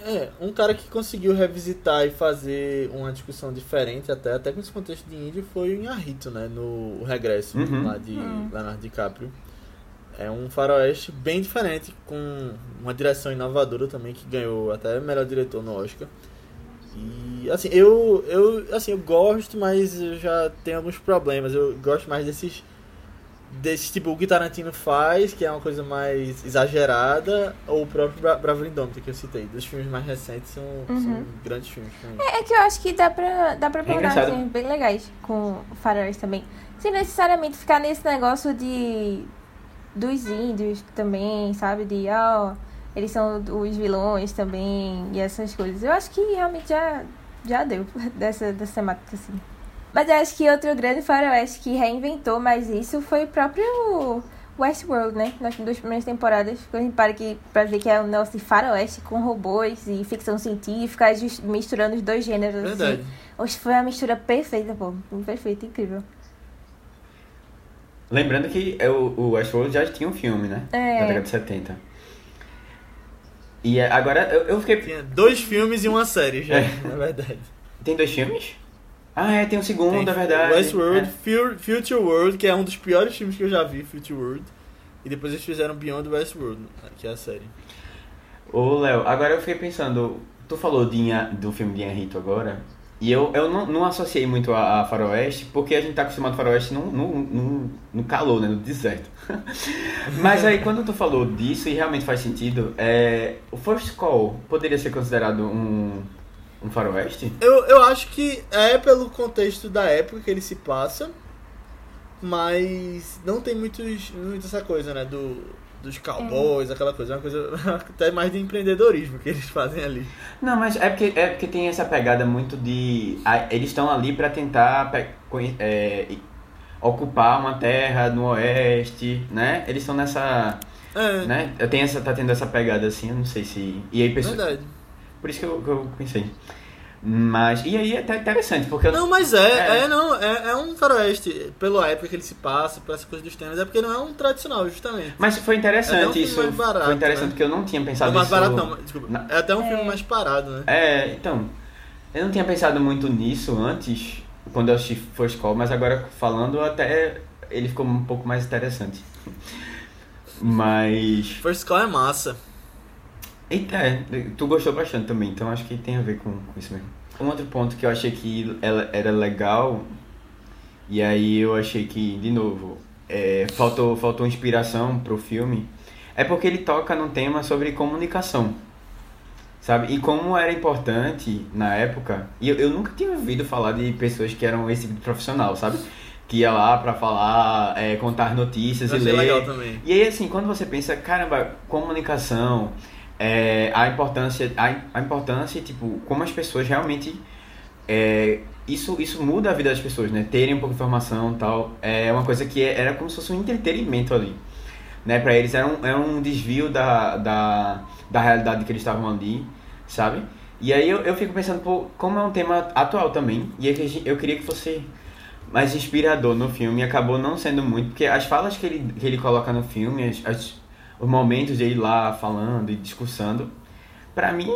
É, um cara que conseguiu revisitar e fazer uma discussão diferente, até, até com esse contexto de índio, foi o Inharrito, né? No Regresso, Uhum. lá de Hum. Leonardo DiCaprio. É um faroeste bem diferente, com uma direção inovadora também, que ganhou até melhor diretor no Oscar. E, assim, eu, eu, assim, eu gosto, mas eu já tenho alguns problemas. Eu gosto mais desses desse tipo o que Tarantino faz, que é uma coisa mais exagerada, ou o próprio Bra Bravura Indômita que eu citei. Dos filmes mais recentes são, são grandes filmes. mim. É que eu acho que dá pra, dá pra procurar engraçado. filmes bem legais com faroeste também. Sem necessariamente ficar nesse negócio de. Dos índios também, sabe? De, ó, eles são os vilões também e essas coisas. Eu acho que realmente já, já deu dessa, dessa temática, assim. Mas eu acho que outro grande faroeste que reinventou mais isso foi o próprio Westworld, né? Nas duas primeiras temporadas. Quando a gente para aqui pra ver que é um negócio de faroeste com robôs e ficção científica, misturando os dois gêneros, Verdade. assim. Hoje foi uma mistura perfeita, pô. Perfeita, incrível. Lembrando que é o, o Westworld já tinha um filme, né? É. Na década de 70. E é- agora eu, eu fiquei. Tinha dois filmes e uma série já, É. na verdade. Tem dois filmes? Ah, é, tem um segundo, Tem é verdade. Westworld, É. Fu- Future World, que é um dos piores filmes que eu já vi, Future World. E depois eles fizeram Beyond Westworld, que é a série. Ô, Léo, agora eu fiquei pensando. Tu falou de do filme de Henrito agora. E eu, eu não, não associei muito a, a Faroeste, porque a gente tá acostumado a Faroeste no, no, no, no calor, né? No deserto. Mas aí, quando tu falou disso, e realmente faz sentido, é, o First Call poderia ser considerado um, um Faroeste? Eu, eu acho que é pelo contexto da época que ele se passa, mas não tem muitos, muito essa coisa, né? Do, dos cowboys, aquela coisa. É uma coisa até mais de empreendedorismo que eles fazem ali. Não, mas é porque, é porque tem essa pegada muito de. a- eles estão ali pra tentar é, ocupar uma terra no oeste, né? Eles estão nessa. É, né? Eu tenho essa, tá tendo essa pegada assim, eu não sei se. E aí, pessoa, verdade. por isso que eu, que eu pensei. Mas. E aí é até interessante, porque. Não, mas é, É. é, não, é, é um faroeste, pela época que ele se passa, por essa coisa dos temas, é porque não é um tradicional, justamente. Mas foi É até um interessante filme isso. mais barato, foi interessante né? porque eu não tinha pensado mais nisso. barato não, desculpa. Na- É até um É. filme mais parado, né? É, então. Eu não tinha pensado muito nisso antes, quando eu assisti First Call, mas agora falando até ele ficou um pouco mais interessante. Mas. First Call é massa. Eita, é, tu gostou bastante também, então acho que tem a ver com, com isso mesmo. Um outro ponto que eu achei que ela era legal, e aí eu achei que, de novo, é, faltou, faltou inspiração pro filme, é porque ele toca num tema sobre comunicação. Sabe? E como era importante na época, e eu, eu nunca tinha ouvido falar de pessoas que eram esse tipo de profissional, sabe? Que ia lá pra falar, é, contar notícias Eu e ler. legal também. E aí, assim, quando você pensa, caramba, comunicação, é, a importância, a, a importância, tipo, como as pessoas realmente. é, isso, isso muda a vida das pessoas, né? Terem um pouco de informação tal. É uma coisa que era como se fosse um entretenimento ali. Né? Pra eles era um, era um desvio da, da, da realidade que eles estavam ali, sabe? E aí eu, eu fico pensando, pô, como é um tema atual também, e é eu queria que fosse mais inspirador no filme, acabou não sendo muito, porque as falas que ele, que ele coloca no filme, as, as- os momentos de ele lá falando e discursando, pra mim,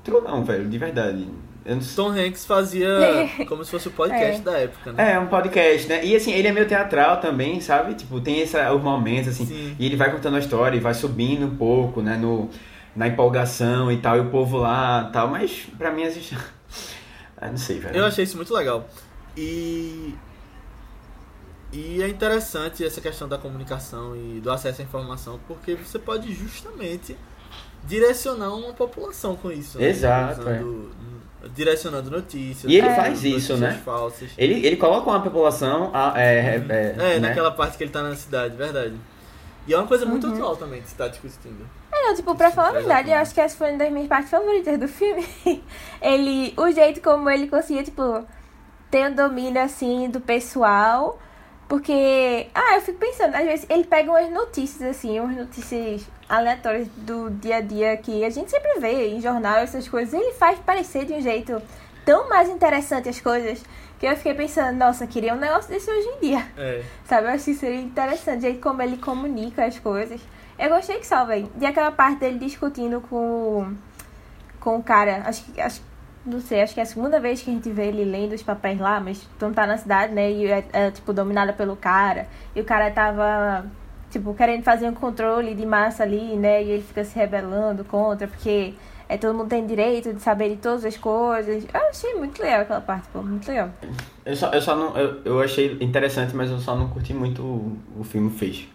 entrou não, velho, de verdade. Não. Tom Hanks fazia como se fosse o podcast É. da época, né? É, um podcast, né? E assim, ele é meio teatral também, sabe? Tipo, tem essa, os momentos, assim, Sim. e ele vai contando a história e vai subindo um pouco, né? No, na empolgação e tal, e o povo lá tal, mas pra mim. Ah, não sei, velho. Eu achei isso muito legal. E. E é interessante essa questão da comunicação e do acesso à informação, porque você pode justamente direcionar uma população com isso. né? Exato, Usando- direcionando notícias. E ele faz isso, notícias né? falsas. Ele, ele coloca uma população. ah, É, é, é, É, né? naquela parte que ele tá na cidade, verdade. E é uma coisa muito Uhum. atual também que se tá discutindo. É, não, tipo, pra Isso, falar a verdade, eu acho que essa foi uma das minhas partes favoritas do filme. ele, o jeito como ele conseguia, tipo, ter um domínio, assim, do pessoal. Porque, ah, eu fico pensando, às vezes ele pega umas notícias, assim, umas notícias aleatórias do dia a dia que a gente sempre vê em jornal, essas coisas. Ele faz parecer de um jeito tão mais interessante as coisas que eu fiquei pensando, nossa, queria um negócio desse hoje em dia. É. Sabe? Eu acho que seria interessante o jeito como ele comunica as coisas. Eu gostei que só, velho. E aquela parte dele discutindo com, com o cara. Acho que. Acho, não sei, acho que é a segunda vez que a gente vê ele lendo os papéis lá, mas tu não tá na cidade, né? E é, é, tipo, dominada pelo cara. E o cara tava, tipo, querendo fazer um controle de massa ali, né? E ele fica se rebelando contra, porque é, todo mundo tem direito de saber de todas as coisas. Eu achei muito legal aquela parte, pô, muito legal. Eu só, eu só não. Eu, eu achei interessante, mas eu só não curti muito o, o filme fez.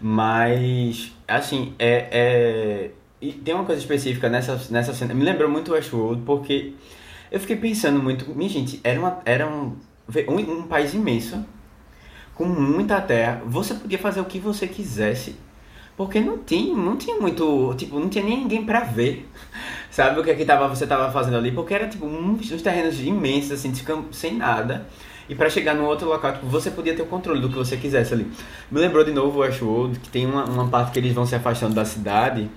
Mas, assim, é, é. E tem uma coisa específica nessa, nessa cena. Me lembrou muito Westworld, porque eu fiquei pensando muito. Minha gente, era, uma, era um, um, um país imenso, com muita terra. Você podia fazer o que você quisesse. Porque não tinha, não tinha muito, tipo, não tinha nem ninguém pra ver, sabe o que, é que tava, você tava fazendo ali, porque era tipo uns, uns terrenos imensos, assim, sem nada. E para chegar no outro local, tipo, você podia ter o controle do que você quisesse ali. Me lembrou de novo o Ashwood, que tem uma, uma parte que eles vão se afastando da cidade.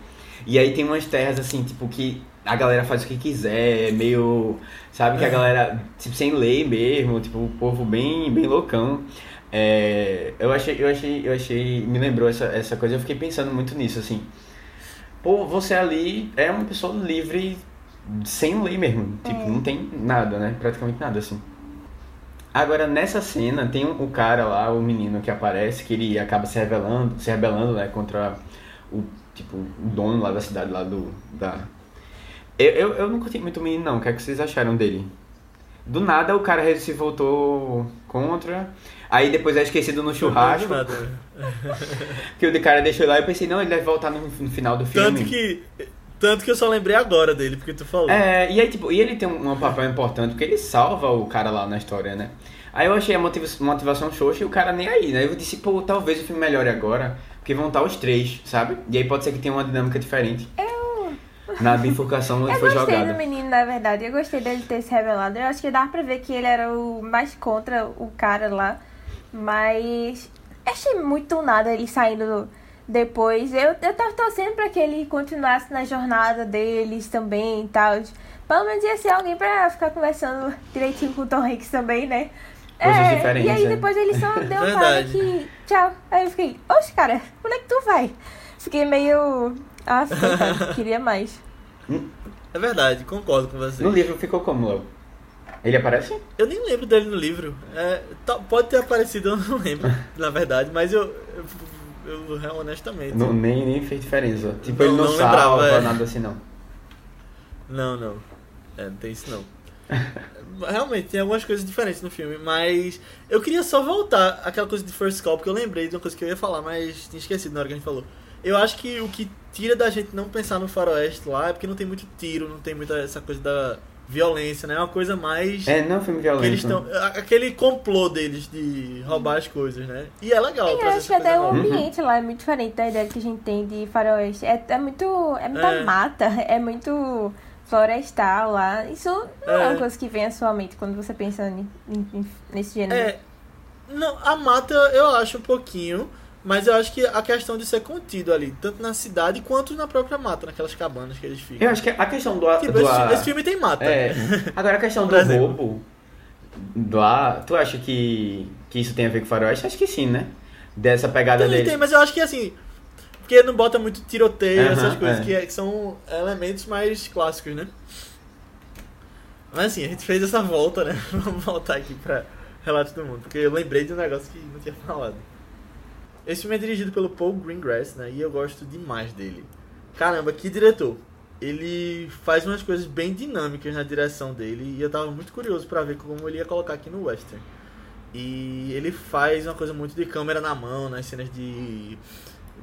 E aí tem umas terras assim, tipo, que a galera faz o que quiser, meio. Sabe, que a galera, tipo, sem lei mesmo, tipo, o povo bem, bem loucão. É, eu achei, eu achei, eu achei, me lembrou essa, essa coisa, eu fiquei pensando muito nisso, assim. Pô, você ali é uma pessoa livre, sem lei mesmo. Tipo, é. não tem nada, né? Praticamente nada, assim. Agora, nessa cena, tem o cara lá, o menino que aparece, que ele acaba se rebelando, se rebelando, né, contra o, tipo, o dono lá da cidade, lá do, da... Eu, eu, eu não curti muito o menino, não. O que é que vocês acharam dele? Do nada, o cara se voltou contra... Aí depois é esquecido no churrasco. que o de cara deixou lá e eu pensei, não, ele deve voltar no, no final do filme. Tanto que tanto que eu só lembrei agora dele, porque tu falou. É, e aí, tipo, e ele tem um, um papel importante, porque ele salva o cara lá na história, né? Aí eu achei a motiva motivação xoxa e o cara nem aí, né? Eu disse, pô, talvez o filme melhore agora, porque vão estar os três, sabe? E aí pode ser que tenha uma dinâmica diferente. Eu. Na bifurcação ele foi jogado. Eu gostei do menino, na verdade. Eu gostei dele ter se revelado. Eu acho que dá pra ver que ele era o mais contra o cara lá. Mas. Achei muito nada ele saindo depois. Eu, eu tava torcendo pra que ele continuasse na jornada deles também e tal. Pelo menos ia ser alguém pra ficar conversando direitinho com o Tom Hanks também, né? Coisas é, diferentes. E aí é. depois ele só deu uma fala que tchau. Aí eu fiquei, oxe, cara, onde é que tu vai? Fiquei meio. Ah, queria mais. É verdade, concordo com você. No livro ficou como, Léo? Ele aparece? Eu nem lembro dele no livro. É, tá, pode ter aparecido, eu não lembro, na verdade, mas eu, eu eu, honestamente. Não, nem, nem fez diferença. Tipo, não, ele não, não salva, lembrava, é. nada assim, não. Não, não. É, não tem isso não. Realmente, tem algumas coisas diferentes no filme, mas eu queria só voltar àquela coisa de First Call, porque eu lembrei de uma coisa que eu ia falar, mas tinha esquecido na hora que a gente falou. Eu acho que o que tira da gente não pensar no faroeste lá é porque não tem muito tiro, não tem muita essa coisa da violência, né? É uma coisa mais. É, não é filme violento. Eles tão, aquele complô deles de roubar as coisas, né? E é legal. eu acho que até o ambiente lá é muito diferente da ideia que a gente tem de faroeste. É, é muito. É muita é. mata, é muito florestal lá. Isso não é. é, uma coisa que vem à sua mente quando você pensa nesse gênero. É. Não, a mata eu acho um pouquinho. Mas eu acho que a questão de ser contido ali, tanto na cidade quanto na própria mata, naquelas cabanas que eles ficam. Eu acho que a questão do. Tipo, do esse, a... esse, filme tem mata. É. Agora a questão do roubo. Lá, tu acha que, que isso tem a ver com o faroeste? Acho que sim, né? Dessa pegada tem, dele. Tem, mas eu acho que assim. Porque não bota muito tiroteio, uh -huh, essas coisas, é. que, é, que são elementos mais clássicos, né? Mas assim, a gente fez essa volta, né? Vamos voltar aqui pra Relatos do Mundo, porque eu lembrei de um negócio que não tinha falado. Esse filme é dirigido pelo Paul Greengrass, né? E eu gosto demais dele. Caramba, que diretor! Ele faz umas coisas bem dinâmicas na direção dele e eu tava muito curioso para ver como ele ia colocar aqui no western. E ele faz uma coisa muito de câmera na mão, nas cenas de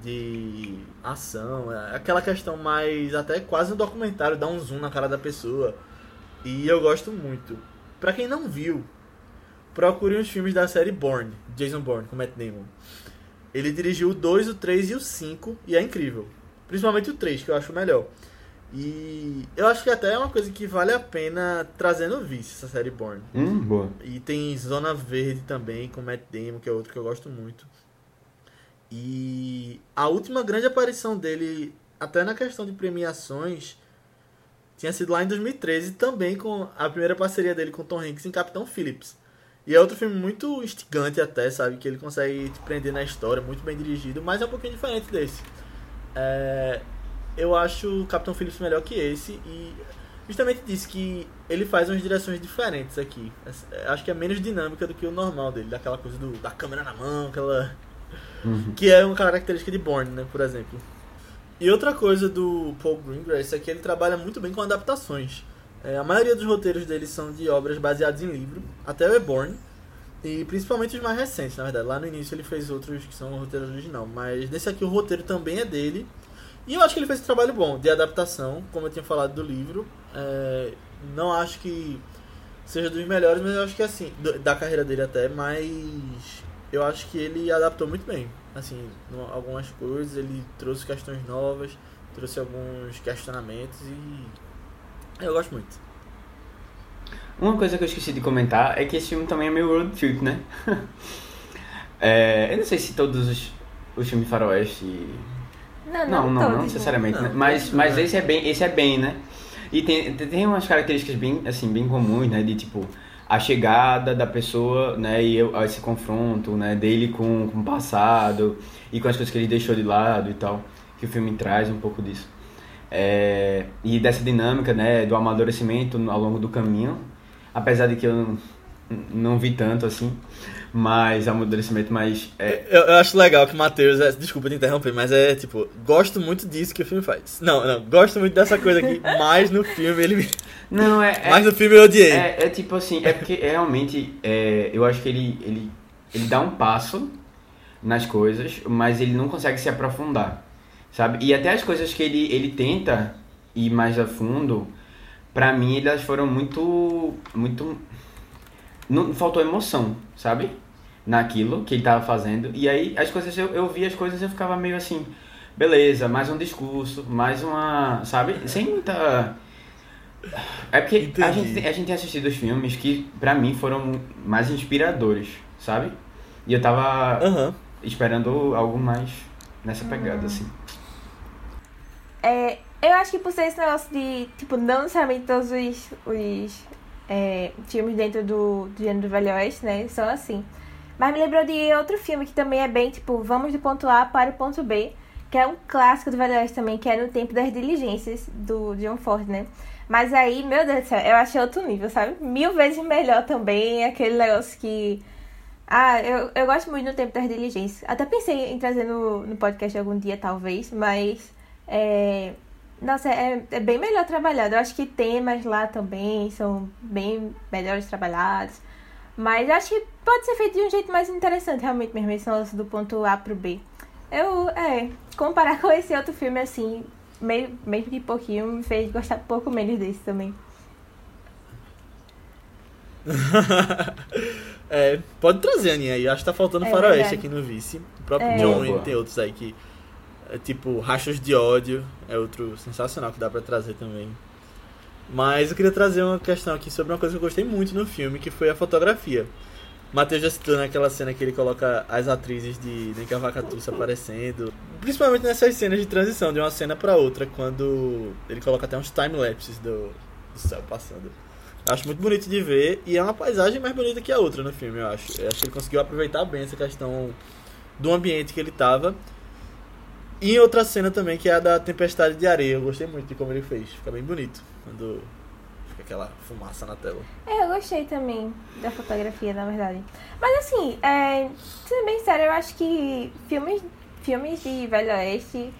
de ação, é aquela questão mais até quase um documentário, dá um zoom na cara da pessoa. E eu gosto muito. Para quem não viu, procure os filmes da série Bourne, Jason Bourne com Matt Damon. Ele dirigiu o 2, o 3 e o 5 e é incrível. Principalmente o 3, que eu acho melhor. E eu acho que até é uma coisa que vale a pena trazer no vice, essa série Born. Hum, boa. E tem Zona Verde também, com Matt Damon, que é outro que eu gosto muito. E a última grande aparição dele, até na questão de premiações, tinha sido lá em 2013, também com a primeira parceria dele com Tom Hanks em Capitão Phillips. E é outro filme muito instigante até, sabe? Que ele consegue te prender na história, muito bem dirigido, mas é um pouquinho diferente desse. É, eu acho Capitão Phillips melhor que esse e justamente disse que ele faz umas direções diferentes aqui. É, acho que é menos dinâmica do que o normal dele, daquela coisa do, da câmera na mão, aquela... Que é uma característica de Bourne, né, por exemplo. E outra coisa do Paul Greengrass é que ele trabalha muito bem com adaptações. É, a maioria dos roteiros dele são de obras baseadas em livro, até o Reborn, e principalmente os mais recentes, na verdade. Lá no início ele fez outros que são o roteiro original, mas nesse aqui o roteiro também é dele. E eu acho que ele fez um trabalho bom de adaptação, como eu tinha falado do livro. É, não acho que seja dos melhores, mas eu acho que é assim, da carreira dele até, mas eu acho que ele adaptou muito bem. Assim, algumas coisas, ele trouxe questões novas, trouxe alguns questionamentos e eu gosto muito. Uma coisa que eu esqueci de comentar é que esse filme também é meio road trip, né? é, eu não sei se todos os, os filmes de faroeste... Não, não, não, não, necessariamente, né? não, né? Mas, mas esse é bem, esse é bem, né? E tem, tem umas características bem, assim, bem comuns, né? De tipo, a chegada da pessoa, né? E esse confronto, né? Dele com, com o passado e com as coisas que ele deixou de lado e tal. Que o filme traz um pouco disso. É, e dessa dinâmica, né, do amadurecimento ao longo do caminho, apesar de que eu não, não vi tanto assim, mas amadurecimento mais. É... Eu, eu, acho legal que o Matheus, é, desculpa te interromper, mas é tipo, gosto muito disso que o filme faz. Não, não, gosto muito dessa coisa aqui, mas no filme ele. Não, é. é mas no filme eu odiei. É, é tipo assim, é porque realmente é, eu acho que ele, ele, ele dá um passo nas coisas, mas ele não consegue se aprofundar sabe? E até as coisas que ele, ele tenta ir mais a fundo, pra mim elas foram muito, muito... Não, faltou emoção, sabe? Naquilo que ele tava fazendo. E aí as coisas, eu, eu via as coisas e eu ficava meio assim, beleza, mais um discurso, mais uma, sabe? Sem muita... É porque a gente, a gente tem assistido os filmes que, pra mim, foram mais inspiradores, sabe? E eu tava uhum. esperando algo mais nessa pegada, uhum. assim. É, eu acho que por ser esse negócio de, tipo, não necessariamente todos os, os é, filmes dentro do, do gênero do Velho Oeste, né, são assim. Mas me lembrou de outro filme que também é bem, tipo, vamos do ponto A para o ponto B, que é um clássico do Velho Oeste também, que é No Tempo das Diligências, do John Ford, né. Mas aí, meu Deus do céu, eu achei outro nível, sabe? Mil vezes melhor também, aquele negócio que... Ah, eu, eu gosto muito do Tempo das Diligências. Até pensei em trazer no, no podcast algum dia, talvez, mas é, nossa, é, é bem melhor trabalhado. Eu acho que temas lá também são bem melhores trabalhados. Mas acho que pode ser feito de um jeito mais interessante, realmente, mesmo esse lance do ponto A pro B. Eu, é, comparar com esse outro filme, assim, meio, meio de pouquinho, me fez gostar um pouco menos desse também. é, pode trazer, Aninha, aí. Acho que tá faltando é, faroeste verdade. aqui no Vice. O próprio é. John e tem outros aí que é tipo, Rachas de Ódio é outro sensacional que dá para trazer também. Mas eu queria trazer uma questão aqui sobre uma coisa que eu gostei muito no filme, que foi a fotografia. Matheus já citou naquela cena que ele coloca as atrizes de Nem Cavacatuça aparecendo. Principalmente nessas cenas de transição, de uma cena para outra, quando ele coloca até uns time-lapses do, do céu passando. Acho muito bonito de ver e é uma paisagem mais bonita que a outra no filme, eu acho. Eu acho que ele conseguiu aproveitar bem essa questão do ambiente que ele tava e outra cena também, que é a da tempestade de areia. Eu gostei muito de como ele fez. Fica bem bonito. Quando fica aquela fumaça na tela. É, eu gostei também da fotografia, na verdade. Mas assim, é, sendo bem sério, eu acho que filmes, filmes de Velho Oeste.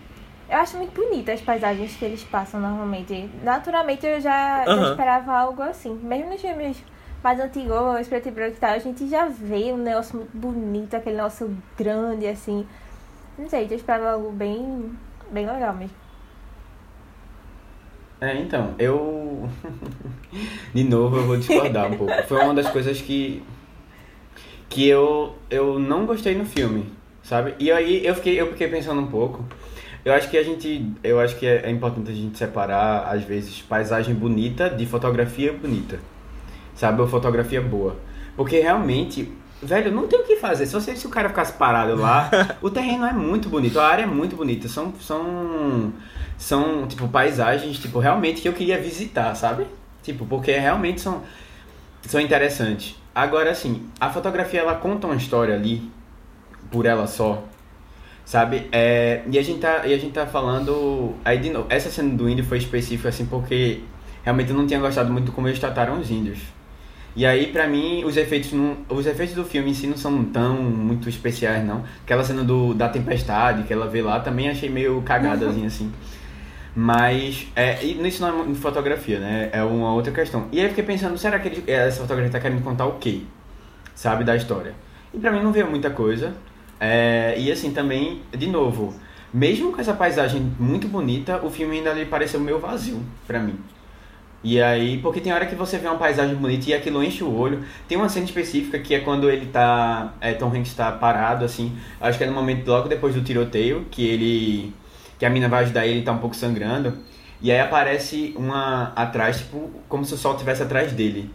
Eu acho muito bonita as paisagens que eles passam normalmente. Naturalmente eu já, uhum. já esperava algo assim. Mesmo nos filmes mais antigos, preto e branco e tal, a gente já vê um negócio muito bonito, aquele negócio grande, assim. Não sei, eu esperava algo bem, bem legal mesmo. É, então, eu. De novo, eu vou discordar um pouco. Foi uma das coisas que. que eu, eu não gostei no filme, sabe? E aí eu fiquei, eu fiquei pensando um pouco. Eu acho que a gente. Eu acho que é, é importante a gente separar, às vezes, paisagem bonita de fotografia bonita. Sabe? Ou fotografia boa. Porque realmente velho, não tem o que fazer. Se, você, se o cara ficasse parado lá, o terreno é muito bonito, a área é muito bonita. São, são, são tipo, paisagens, tipo, realmente que eu queria visitar, sabe? Tipo, porque realmente são, são interessantes. Agora, assim, a fotografia, ela conta uma história ali, por ela só, sabe? É, e, a gente tá, e a gente tá falando... Aí, de novo, essa cena do índio foi específica, assim, porque realmente eu não tinha gostado muito como eles trataram os índios. E aí, pra mim, os efeitos, não, os efeitos do filme em si não são tão muito especiais, não. Aquela cena do, da tempestade que ela vê lá, também achei meio cagadazinha, assim. Mas, é, isso não é fotografia, né? É uma outra questão. E aí eu fiquei pensando, será que ele, essa fotografia tá querendo contar o quê? Sabe, da história? E pra mim não veio muita coisa. É, e assim, também, de novo, mesmo com essa paisagem muito bonita, o filme ainda lhe pareceu meio vazio pra mim. E aí, porque tem hora que você vê uma paisagem bonita e aquilo enche o olho. Tem uma cena específica que é quando ele tá. É, Tom Hanks tá parado, assim. Acho que é no momento logo depois do tiroteio, que ele. Que a mina vai ajudar ele tá um pouco sangrando. E aí aparece uma atrás, tipo, como se o sol estivesse atrás dele.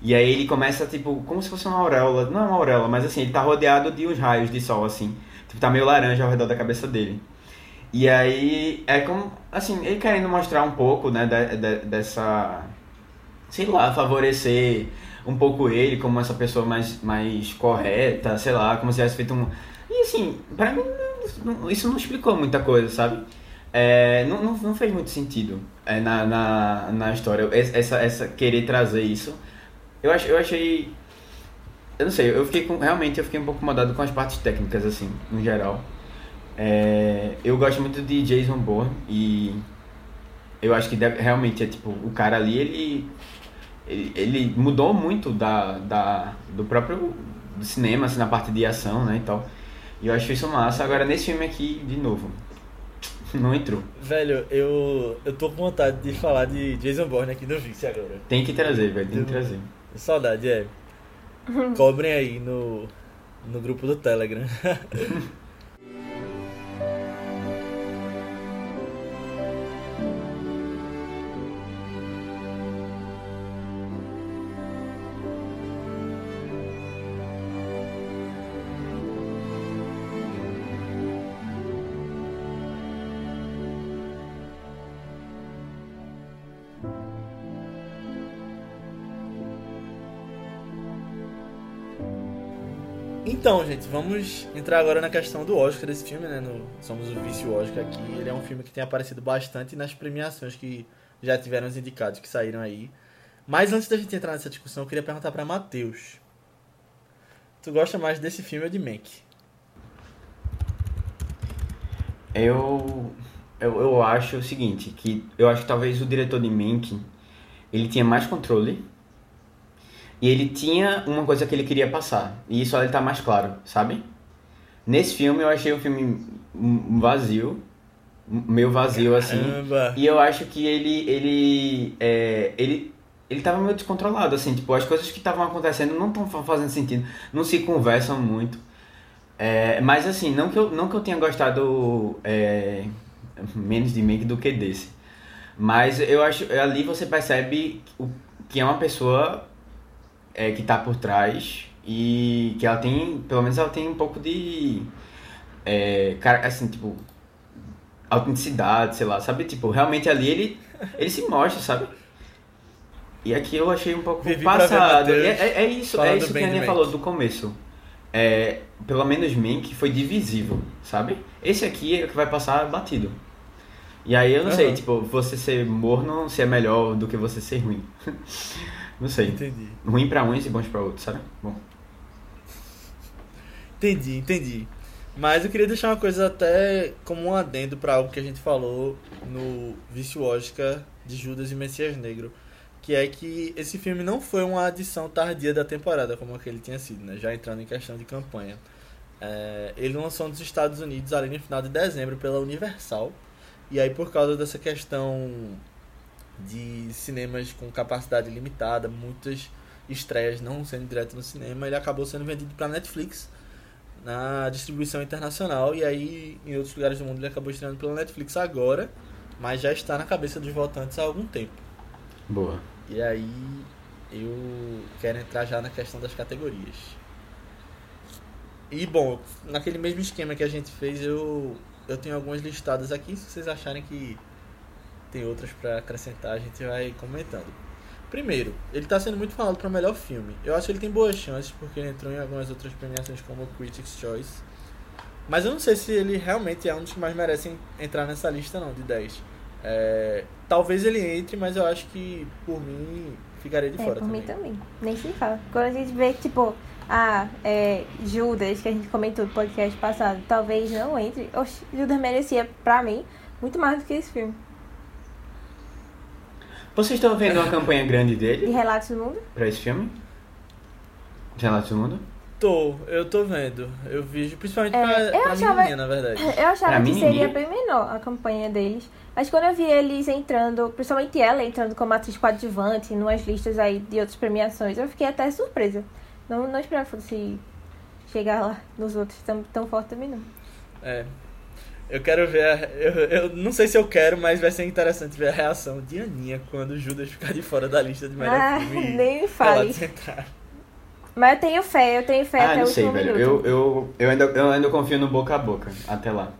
E aí ele começa, tipo, como se fosse uma auréola. Não é uma auréola, mas assim, ele tá rodeado de uns raios de sol, assim. Tipo, tá meio laranja ao redor da cabeça dele. E aí é como, assim, ele querendo mostrar um pouco, né, de, de, dessa, sei lá, favorecer um pouco ele como essa pessoa mais, mais correta, sei lá, como se tivesse feito um... E assim, pra mim isso não explicou muita coisa, sabe? É, não, não, não, fez muito sentido é, na, na, na história, essa, essa querer trazer isso. Eu, ach, eu achei... Eu não sei, eu fiquei com, realmente eu fiquei um pouco incomodado com as partes técnicas, assim, no geral. É, eu gosto muito de Jason Bourne e eu acho que deve, realmente é tipo, o cara ali, ele, ele, ele, mudou muito da, da, do próprio cinema, assim, na parte de ação, né, e tal. E eu acho isso massa. Agora, nesse filme aqui, de novo, não entrou. Velho, eu, eu tô com vontade de falar de Jason Bourne aqui no Vice agora. Tem que trazer, velho, tem que trazer. Saudade, é. Cobrem aí no, no grupo do Telegram. Então, gente, vamos entrar agora na questão do Oscar desse filme, né? No Somos o Vício Oscar aqui. Ele é um filme que tem aparecido bastante nas premiações que já tiveram os indicados que saíram aí. Mas antes da gente entrar nessa discussão, eu queria perguntar para Matheus. Tu gosta mais desse filme ou de Mank? Eu, eu eu acho o seguinte, que eu acho que talvez o diretor de Mank ele tinha mais controle e ele tinha uma coisa que ele queria passar. E isso ele tá mais claro, sabe? Nesse filme eu achei o filme vazio. Meio vazio, assim. Caramba. E eu acho que ele. Ele. É, ele. Ele tava meio descontrolado, assim, tipo, as coisas que estavam acontecendo não estão fazendo sentido, não se conversam muito. É, mas assim, não que eu, não que eu tenha gostado é, menos de Mank do que desse. Mas eu acho, ali você percebe que é uma pessoa é, que tá por trás e que ela tem, pelo menos ela tem um pouco de, é, assim, tipo, autenticidade, sei lá, sabe? Tipo, realmente ali ele, ele se mostra, sabe? E aqui eu achei um pouco Vivi passado. É, é, é, isso, é isso que a Aninha falou do começo. É, pelo menos Mank foi divisível, sabe? Esse aqui é o que vai passar batido. E aí eu não sei, Aham. tipo, você ser morno se é melhor do que você ser ruim. não sei. Entendi. Ruim pra uns e bons pra outros, sabe? Bom. Entendi, entendi. Mas eu queria deixar uma coisa até como um adendo para algo que a gente falou no Vício Oscar de Judas e Messias Negro. Que é que esse filme não foi uma adição tardia da temporada, como aquele tinha sido, né? Já entrando em questão de campanha. É, ele lançou nos Estados Unidos ali no final de dezembro pela Universal. E aí, por causa dessa questão de cinemas com capacidade limitada, muitas estreias não sendo direto no cinema, ele acabou sendo vendido para Netflix na distribuição internacional e aí em outros lugares do mundo ele acabou estreando pela Netflix agora, mas já está na cabeça dos votantes há algum tempo. Boa. E aí eu quero entrar já na questão das categorias. E bom, naquele mesmo esquema que a gente fez, eu, eu tenho algumas listadas aqui. Se vocês acharem que tem outras pra acrescentar, a gente vai comentando. Primeiro, ele tá sendo muito falado para melhor filme. Eu acho que ele tem boas chances, porque ele entrou em algumas outras premiações como Critics' Choice. Mas eu não sei se ele realmente é um dos que mais merecem entrar nessa lista não, de 10. É, talvez ele entre, mas eu acho que por mim ficaria de É, fora por também. mim também. Nem se fala. Quando a gente vê tipo, ah, é, Judas, que a gente comentou no podcast passado, talvez não entre. Oxe, Judas merecia, pra mim, muito mais do que esse filme. Vocês estão vendo uma campanha grande De dele Relatos do Mundo? pra esse filme? De Relatos do Mundo? Tô, eu tô vendo. Eu vi, principalmente É, pra, eu pra achava- menininha, na verdade. Eu achava Pra que seria bem menor a campanha deles. Mas quando eu vi eles entrando, principalmente ela entrando como atriz coadjuvante, numas listas aí de outras premiações, eu fiquei até surpresa. Não, não esperava que fosse chegar lá nos outros tão, tão forte também, não. É. Eu quero ver. a- eu, eu não sei se eu quero, mas vai ser interessante ver a reação de Aninha quando o Judas ficar de fora da lista de melhor Ah, filme. nem fale. Mas eu tenho fé, eu tenho fé ah, até não o sei, último velho. minuto. Eu, eu, eu, ainda, eu ainda confio no boca a boca. Até lá.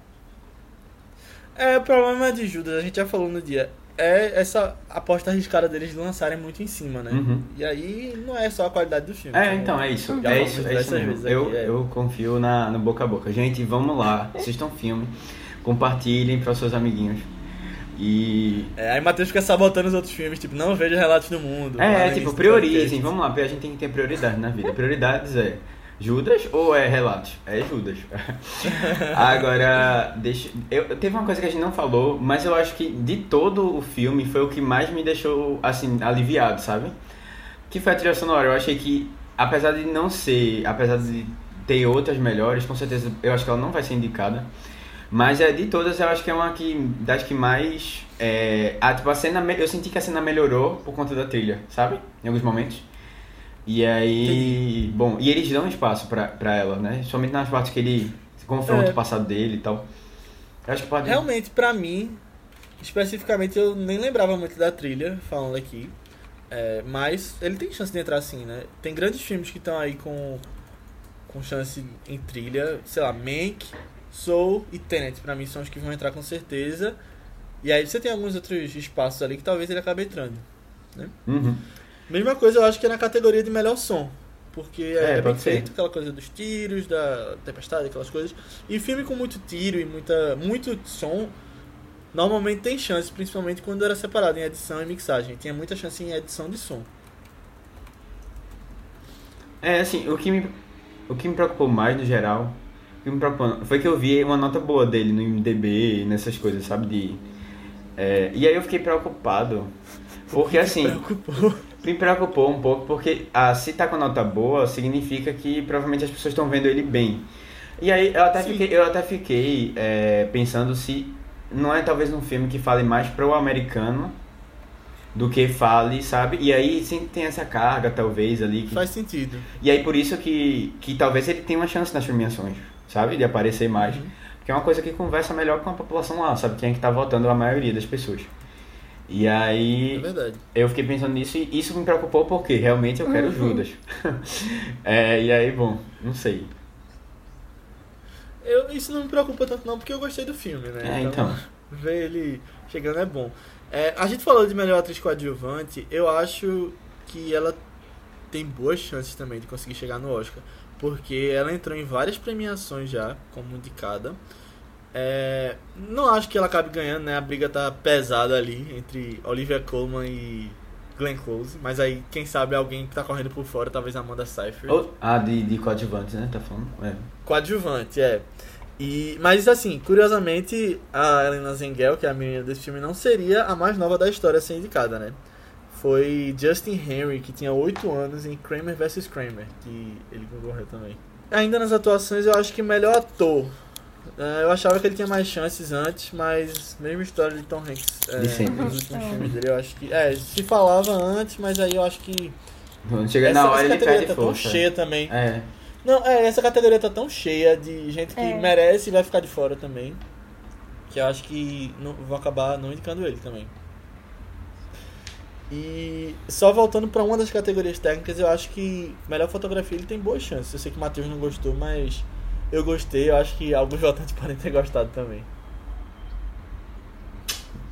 É, o problema de Judas, a gente já falou no dia, é essa aposta arriscada deles de lançarem muito em cima, né? Uhum. E aí não é só a qualidade do filme. É, então, é isso. Já É isso, é isso mesmo. aqui, Eu, é. eu confio na, no boca a boca. Gente, vamos lá. Assistam o filme. Compartilhem para seus amiguinhos. E. É, aí Matheus fica sabotando os outros filmes, tipo, não vejo Relatos do Mundo. É, tipo, priorizem. podcast. Vamos lá, a gente tem que ter prioridade na vida. Prioridades é Judas ou é Relatos? É Judas. Agora, deixa. Eu, teve uma coisa que a gente não falou, mas eu acho que de todo o filme foi o que mais me deixou, assim, aliviado, sabe? Que foi a trilha sonora. Eu achei que, apesar de não ser. Apesar de ter outras melhores, com certeza eu acho que ela não vai ser indicada. Mas é de todas, eu acho que é uma que, das que mais. É, a, tipo, a cena, eu senti que a cena melhorou por conta da trilha, sabe? Em alguns momentos. E aí. Bom, e eles dão espaço pra, pra ela, né? Somente nas partes que ele confronta É. o passado dele e tal. Eu acho que pode. Realmente, pra mim, especificamente, eu nem lembrava muito da trilha, falando aqui. É, mas ele tem chance de entrar assim, né? Tem grandes filmes que estão aí com, com chance em trilha. Sei lá, Mank, Soul e Tenet, pra mim, são os que vão entrar com certeza. E aí você tem alguns outros espaços ali que talvez ele acabe entrando. Uhum. Mesma coisa eu acho que é na categoria de melhor som. Porque é, É, bem pode ser. feito, aquela coisa dos tiros, da tempestade, aquelas coisas. E filme com muito tiro e muita, muito som, normalmente tem chance, principalmente quando era separado em edição e mixagem. Tinha muita chance em edição de som. É, assim, o que me, o que me preocupou mais no geral que me preocupou, foi que eu vi uma nota boa dele no IMDB, nessas coisas, sabe? De, é, e aí eu fiquei preocupado. Porque assim. Preocupou. Me preocupou um pouco porque ah, se tá com nota boa, significa que provavelmente as pessoas estão vendo ele bem. E aí eu até Sim. fiquei, eu até fiquei é, pensando se não é talvez um filme que fale mais pro americano do que fale, sabe? E aí sim tem essa carga talvez ali. Que... Faz sentido. E aí por isso que, que talvez ele tenha uma chance nas premiações, sabe? De aparecer mais. Uhum. Porque é uma coisa que conversa melhor com a população lá, sabe? Quem é que tá votando a maioria das pessoas. E aí É verdade. eu fiquei pensando nisso e isso me preocupou porque realmente eu quero Uhum. Judas. é, e aí, bom, não sei. Eu, isso não me preocupa tanto não, porque eu gostei do filme, né? É, então. Ver ele chegando é bom. É, a gente falou de melhor atriz coadjuvante, eu acho que ela tem boas chances também de conseguir chegar no Oscar. Porque ela entrou em várias premiações já, como indicada. É, não acho que ela acabe ganhando, né? A briga tá pesada ali entre Olivia Colman e Glenn Close. Mas aí, quem sabe alguém que tá correndo por fora, talvez Amanda Seyfried. Ou- ah, de, de coadjuvantes, né? Tá falando? É. Coadjuvante, é. E, mas assim, curiosamente, a Helena Zengel, que é a menina desse filme, não seria a mais nova da história a ser indicada, né? Foi Justin Henry, que tinha 8 anos em Kramer vs Kramer, que ele concorreu também. Ainda nas atuações, eu acho que melhor ator. É, eu achava que ele tinha mais chances antes, mas mesma história de Tom Hanks é, De sempre. nos últimos filmes dele, eu acho que. É, se falava antes, mas aí eu acho que. Quando chega essa, na hora essa ele categoria perde tá tão força. cheia também. É. Não, é, essa categoria tá tão cheia de gente que É. merece e vai ficar de fora também. Que eu acho que não, vou acabar não indicando ele também. E só voltando pra uma das categorias técnicas, eu acho que melhor fotografia ele tem boas chances. Eu sei que o Matheus não gostou, mas eu gostei, eu acho que alguns votantes podem ter gostado também.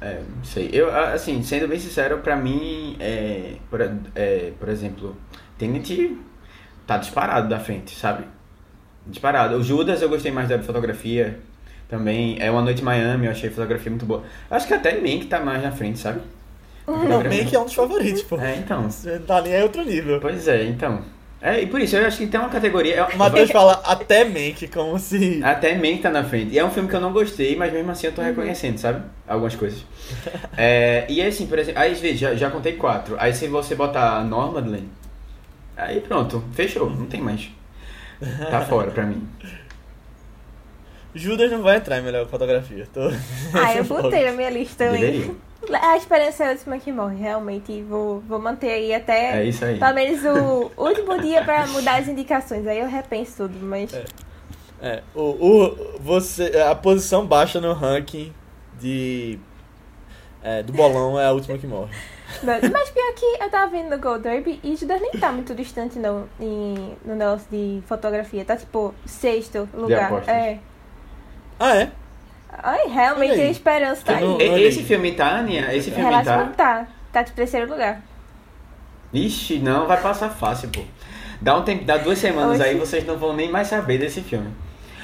É, não sei. Eu, assim, sendo bem sincero, pra mim, é, por, é, por exemplo, Tenet tá disparado da frente, sabe? Disparado. O Judas eu gostei mais da fotografia também. É Uma Noite em Miami, eu achei a fotografia muito boa. Acho que até Mank tá mais na frente, sabe? Não, Mank é um dos favoritos, pô. É, então. Tá ali é outro nível. Pois é, então. É, e por isso, eu acho que tem uma categoria. O Matheus fala até Mank, como se. Até Mank tá na frente. E é um filme que eu não gostei, mas mesmo assim eu tô reconhecendo, sabe? Algumas coisas. é, e assim, por exemplo, aí já, já contei quatro. Aí se você botar Normadland, aí pronto, fechou, não tem mais. Tá fora pra mim. Judas não vai entrar em melhor fotografia. Tô... Ah, eu botei na minha lista também. Deveria. A esperança é a última que morre, realmente. Vou, vou manter aí até. É isso aí. Pelo menos o último dia pra mudar as indicações. Aí eu repenso tudo, mas. É. é o, o, você, a posição baixa no ranking de. É, do bolão é a última que morre. Mas, mas pior que eu tava vendo no Gold Derby e Judas nem tá muito distante não, em, no negócio de fotografia. Tá tipo sexto lugar. É. Ah, é? Ai, realmente a esperança tá aí. esse filme tá, Aninha? Esse filme Relaxa tá? Tá. Tá de terceiro lugar. Ixi, não, vai passar fácil, pô. Dá, um tempo, dá duas semanas Oxi. aí vocês não vão nem mais saber desse filme.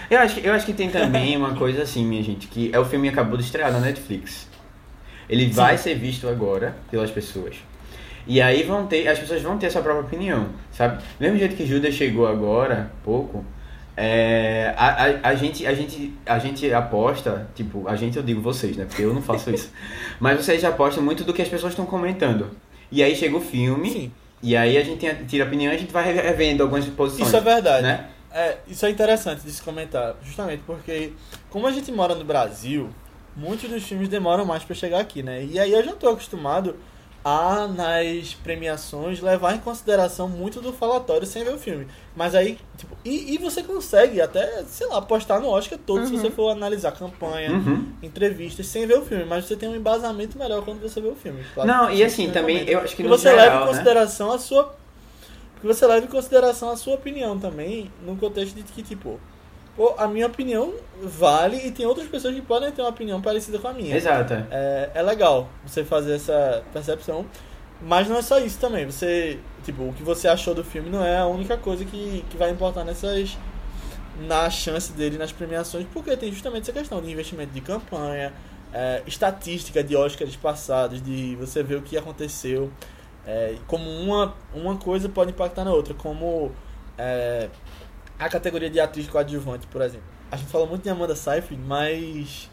Eu acho, eu acho que tem também uma coisa assim, minha gente, que é o filme que acabou de estrear na Netflix. Ele Sim. vai ser visto agora pelas pessoas. E aí vão ter, as pessoas vão ter a sua própria opinião, sabe? Mesmo jeito que Judas chegou agora, pouco, é, a, a, a, gente, a, gente, a gente aposta, tipo, a gente eu digo vocês, né? Porque eu não faço isso. Mas vocês apostam muito do que as pessoas estão comentando. E aí chega o filme, Sim. e aí a gente tira a opinião e a gente vai revendo algumas posições. Isso é verdade. Né? É, isso é interessante de se comentar, justamente porque, como a gente mora no Brasil, muitos dos filmes demoram mais para chegar aqui, né? E aí eu já tô acostumado a, nas premiações, levar em consideração muito do falatório sem ver o filme. Mas aí, tipo, e, e você consegue até, sei lá, postar no Oscar todo uhum. se você for analisar campanha, uhum. entrevistas, sem ver o filme. Mas você tem um embasamento melhor quando você vê o filme. Claro, Não, e assim, também, eu acho que no você geral, leva em né? consideração né? a sua... Que você leva em consideração a sua opinião também, no contexto de que, tipo, a minha opinião vale e tem outras pessoas que podem ter uma opinião parecida com a minha. Exato. É, é legal você fazer essa percepção. Mas não é só isso também. Você, tipo, o que você achou do filme não é a única coisa que, que vai importar nessas na chance dele nas premiações, porque tem justamente essa questão de investimento de campanha, é, estatística de Oscars passados, de você ver o que aconteceu, é, como uma, uma coisa pode impactar na outra, como é, a categoria de atriz coadjuvante, por exemplo. A gente fala muito de Amanda Seyfried, mas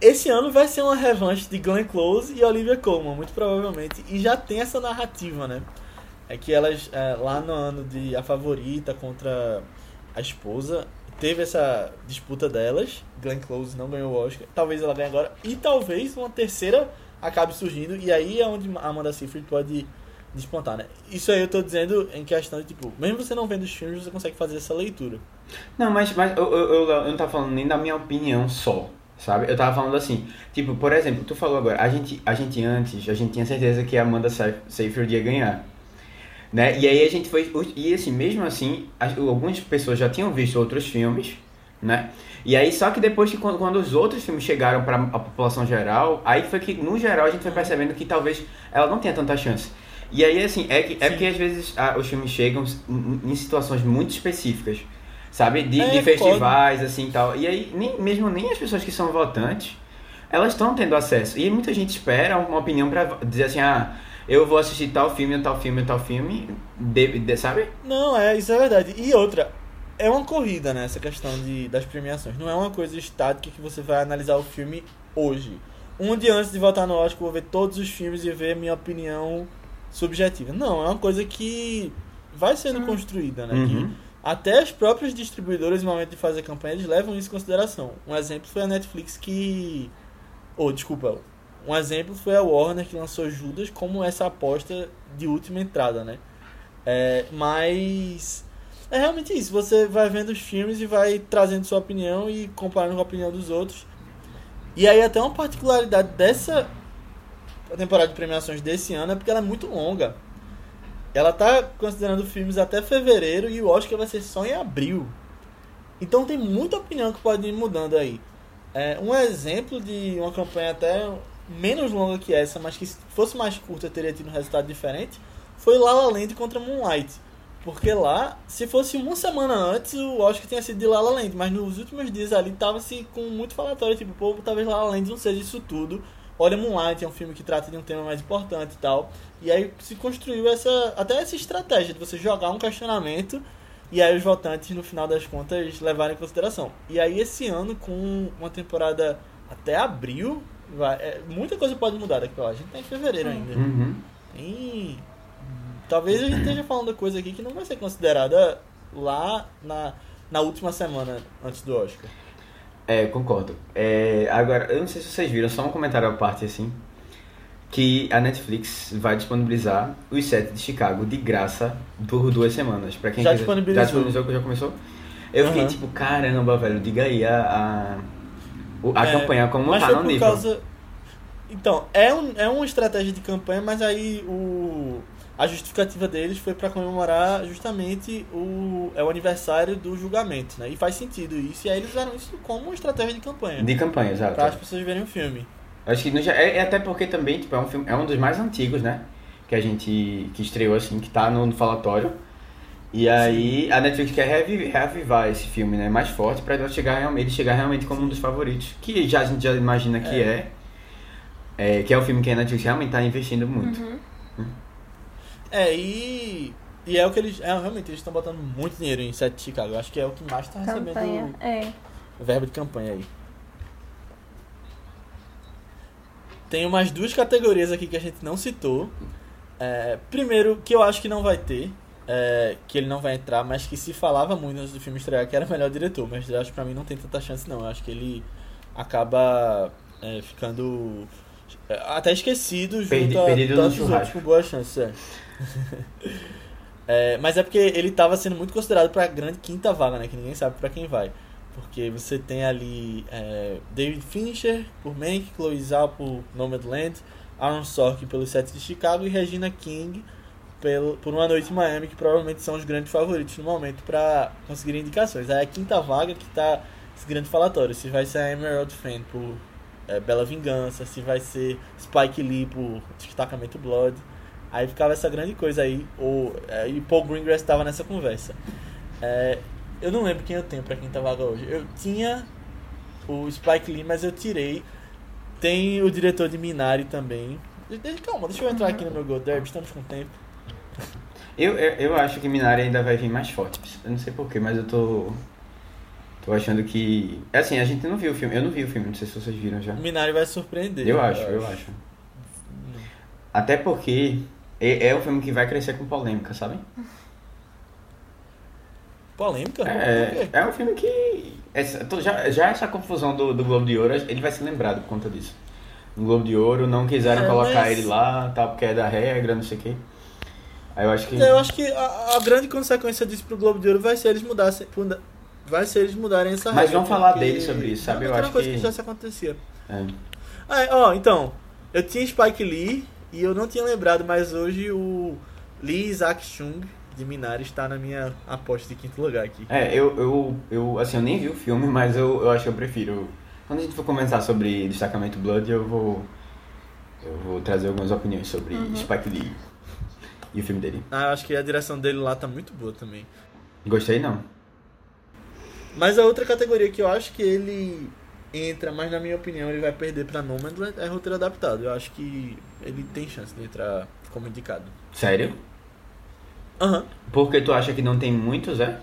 esse ano vai ser uma revanche de Glenn Close e Olivia Colman, muito provavelmente, e já tem essa narrativa, né? É que elas, é, lá no ano de A Favorita contra a esposa, teve essa disputa delas, Glenn Close não ganhou o Oscar, talvez ela ganhe agora, e talvez uma terceira acabe surgindo, e aí é onde Amanda Seyfried pode despontar, né? Isso aí eu tô dizendo em questão de, tipo, mesmo você não vendo os filmes, você consegue fazer essa leitura. Não, mas, mas eu, eu, eu, eu não tava falando nem da minha opinião só, sabe? Eu tava falando assim, tipo, por exemplo, tu falou agora, a gente, a gente antes, a gente tinha certeza que a Amanda Seyfried ia ganhar. Né? E aí a gente foi. E assim, mesmo assim, algumas pessoas já tinham visto outros filmes, né? E aí, só que depois que quando, quando os outros filmes chegaram para a população geral, aí foi que, no geral, a gente foi percebendo que talvez ela não tenha tanta chance. E aí, assim, é, que, é porque às vezes os filmes chegam em situações muito específicas, sabe? De, é, de festivais, pode. assim tal. E aí, nem, mesmo nem as pessoas que são votantes, elas estão tendo acesso. E muita gente espera uma opinião para dizer assim, ah, eu vou assistir tal filme, tal filme, tal filme, de, de, sabe? Não, é, isso é verdade. E outra, é uma corrida, né, essa questão de, das premiações. Não é uma coisa estática que você vai analisar o filme hoje. Um dia antes de votar no Oscar, eu vou ver todos os filmes e ver minha opinião subjetiva. Não, é uma coisa que vai sendo construída, né? Uhum. Que até as próprias distribuidoras, no momento de fazer campanha, eles levam isso em consideração. Um exemplo foi a Netflix que. Ou, oh, desculpa. Um exemplo foi a Warner que lançou Judas como essa aposta de última entrada, né? É, mas. É realmente isso. Você vai vendo os filmes e vai trazendo sua opinião e comparando com a opinião dos outros. E aí, até uma particularidade dessa a temporada de premiações desse ano é porque ela é muito longa. Ela tá considerando filmes até fevereiro e o Oscar vai ser só em abril. Então tem muita opinião que pode ir mudando aí. É, um exemplo de uma campanha até menos longa que essa, mas que se fosse mais curta teria tido um resultado diferente, foi La La Land contra Moonlight. Porque lá, se fosse uma semana antes, o Oscar tinha sido de La La Land, mas nos últimos dias ali tava-se com muito falatório, tipo, pô, talvez La La Land não seja isso tudo. Olha Moonlight, é um filme que trata de um tema mais importante e tal. E aí se construiu essa até essa estratégia de você jogar um questionamento e aí os votantes, no final das contas, levarem em consideração. E aí esse ano, com uma temporada até abril, vai, é, muita coisa pode mudar daqui pra lá. A gente tá em fevereiro ainda. Uhum. E talvez a gente esteja falando coisa aqui que não vai ser considerada lá na, na última semana antes do Oscar. É, concordo. É, agora, eu não sei se vocês viram, só um comentário à parte assim. Que a Netflix vai disponibilizar os sets de Chicago de graça por duas semanas. Pra quem Já quiser- disponibilizou. Já disponibilizou, já começou? Eu fiquei Aham. tipo, caramba, velho, diga aí a, a, a É, campanha como mas tá no por nível. Causa... Então, é, um, é uma estratégia de campanha, mas aí o, a justificativa deles foi para comemorar justamente o, é o aniversário do julgamento, né? E faz sentido isso, e aí eles usaram isso como uma estratégia de campanha. De campanha, exato. Para as pessoas verem o filme. Acho que no é, é até porque também, tipo, é um filme, é um dos mais antigos, né? Que a gente que estreou assim, que tá no, no falatório. E aí a Netflix quer reavi- reavivar esse filme, né? Mais forte pra ele chegar realmente, ele chegar realmente como um dos favoritos, que já a gente já imagina que é. é, que é o filme que a Netflix realmente tá investindo muito. Uhum. É, e. E é o que eles. É, realmente, eles estão botando muito dinheiro em set de Chicago. Eu acho que é o que mais tá recebendo Campanha. É. verba de campanha aí. Tem umas duas categorias aqui que a gente não citou. É, primeiro, que eu acho que não vai ter, é, que ele não vai entrar, mas que se falava muito antes do filme estrear que era o melhor diretor, mas eu acho que pra mim não tem tanta chance não. Eu acho que ele acaba é, ficando é, até esquecido junto Perdi- a perdido no tantos outros churrasco. com boas chances. É. É, mas é porque ele estava sendo muito considerado pra grande quinta vaga, né? Que ninguém sabe pra quem vai. Porque você tem ali é, David Fincher por Mank, Chloe Zhao por Nomadland, Aaron Sorkin pelo set de Chicago e Regina King pelo, por Uma Noite em Miami, que provavelmente são os grandes favoritos no momento pra conseguir indicações. Aí é a quinta vaga que tá esse grande falatório. Se vai ser a Emerald Fenn por é, Bela Vingança, se vai ser Spike Lee por Destacamento Blood. Aí ficava essa grande coisa aí. O, é, e Paul Greengrass estava nessa conversa. É, eu não lembro quem eu tenho pra quinta vaga hoje. Eu tinha o Spike Lee, mas eu tirei. Tem o diretor de Minari também. Calma, deixa eu entrar aqui no meu Gold Derby, estamos com tempo. Eu, eu, eu acho que Minari ainda vai vir mais forte. Eu não sei porquê, mas eu tô. Tô achando que. é Assim, a gente não viu o filme. Eu não vi o filme, não sei se vocês viram já. Minari vai surpreender. Eu acho, eu acho. Até porque é, é um filme que vai crescer com polêmica, sabe? Polêmica? É, é um filme que. essa- já, já essa confusão do, do Globo de Ouro, ele vai ser lembrado por conta disso. No Globo de Ouro não quiseram É, colocar mas- ele lá, tal, porque é da regra, não sei o quê. Aí eu acho que. Eu acho que a, a grande consequência disso pro Globo de Ouro vai ser eles mudassem. muda- Vai ser eles mudarem essa Mas regra. vamos falar porque- dele sobre isso, sabe? Não, Eu mas acho uma coisa que- que já se acontecia. É. Ah, é, ó, então, eu tinha Spike Lee e eu não tinha lembrado, mas hoje o Lee Isaac Chung de Minari está na minha aposta de quinto lugar aqui. É, eu, eu, eu, assim, eu nem vi o filme, mas eu, eu acho que eu prefiro. Quando a gente for comentar sobre Destacamento Blood, eu vou. Eu vou trazer algumas opiniões sobre Spike Lee e o filme dele. Ah, eu acho que a direção dele lá tá muito boa também. Gostei não. Mas a outra categoria que eu acho que ele entra, mas na minha opinião ele vai perder pra Nomadland é roteiro adaptado. Eu acho que ele tem chance de entrar como indicado. Sério? Aham. Porque tu acha que não tem muitos, é?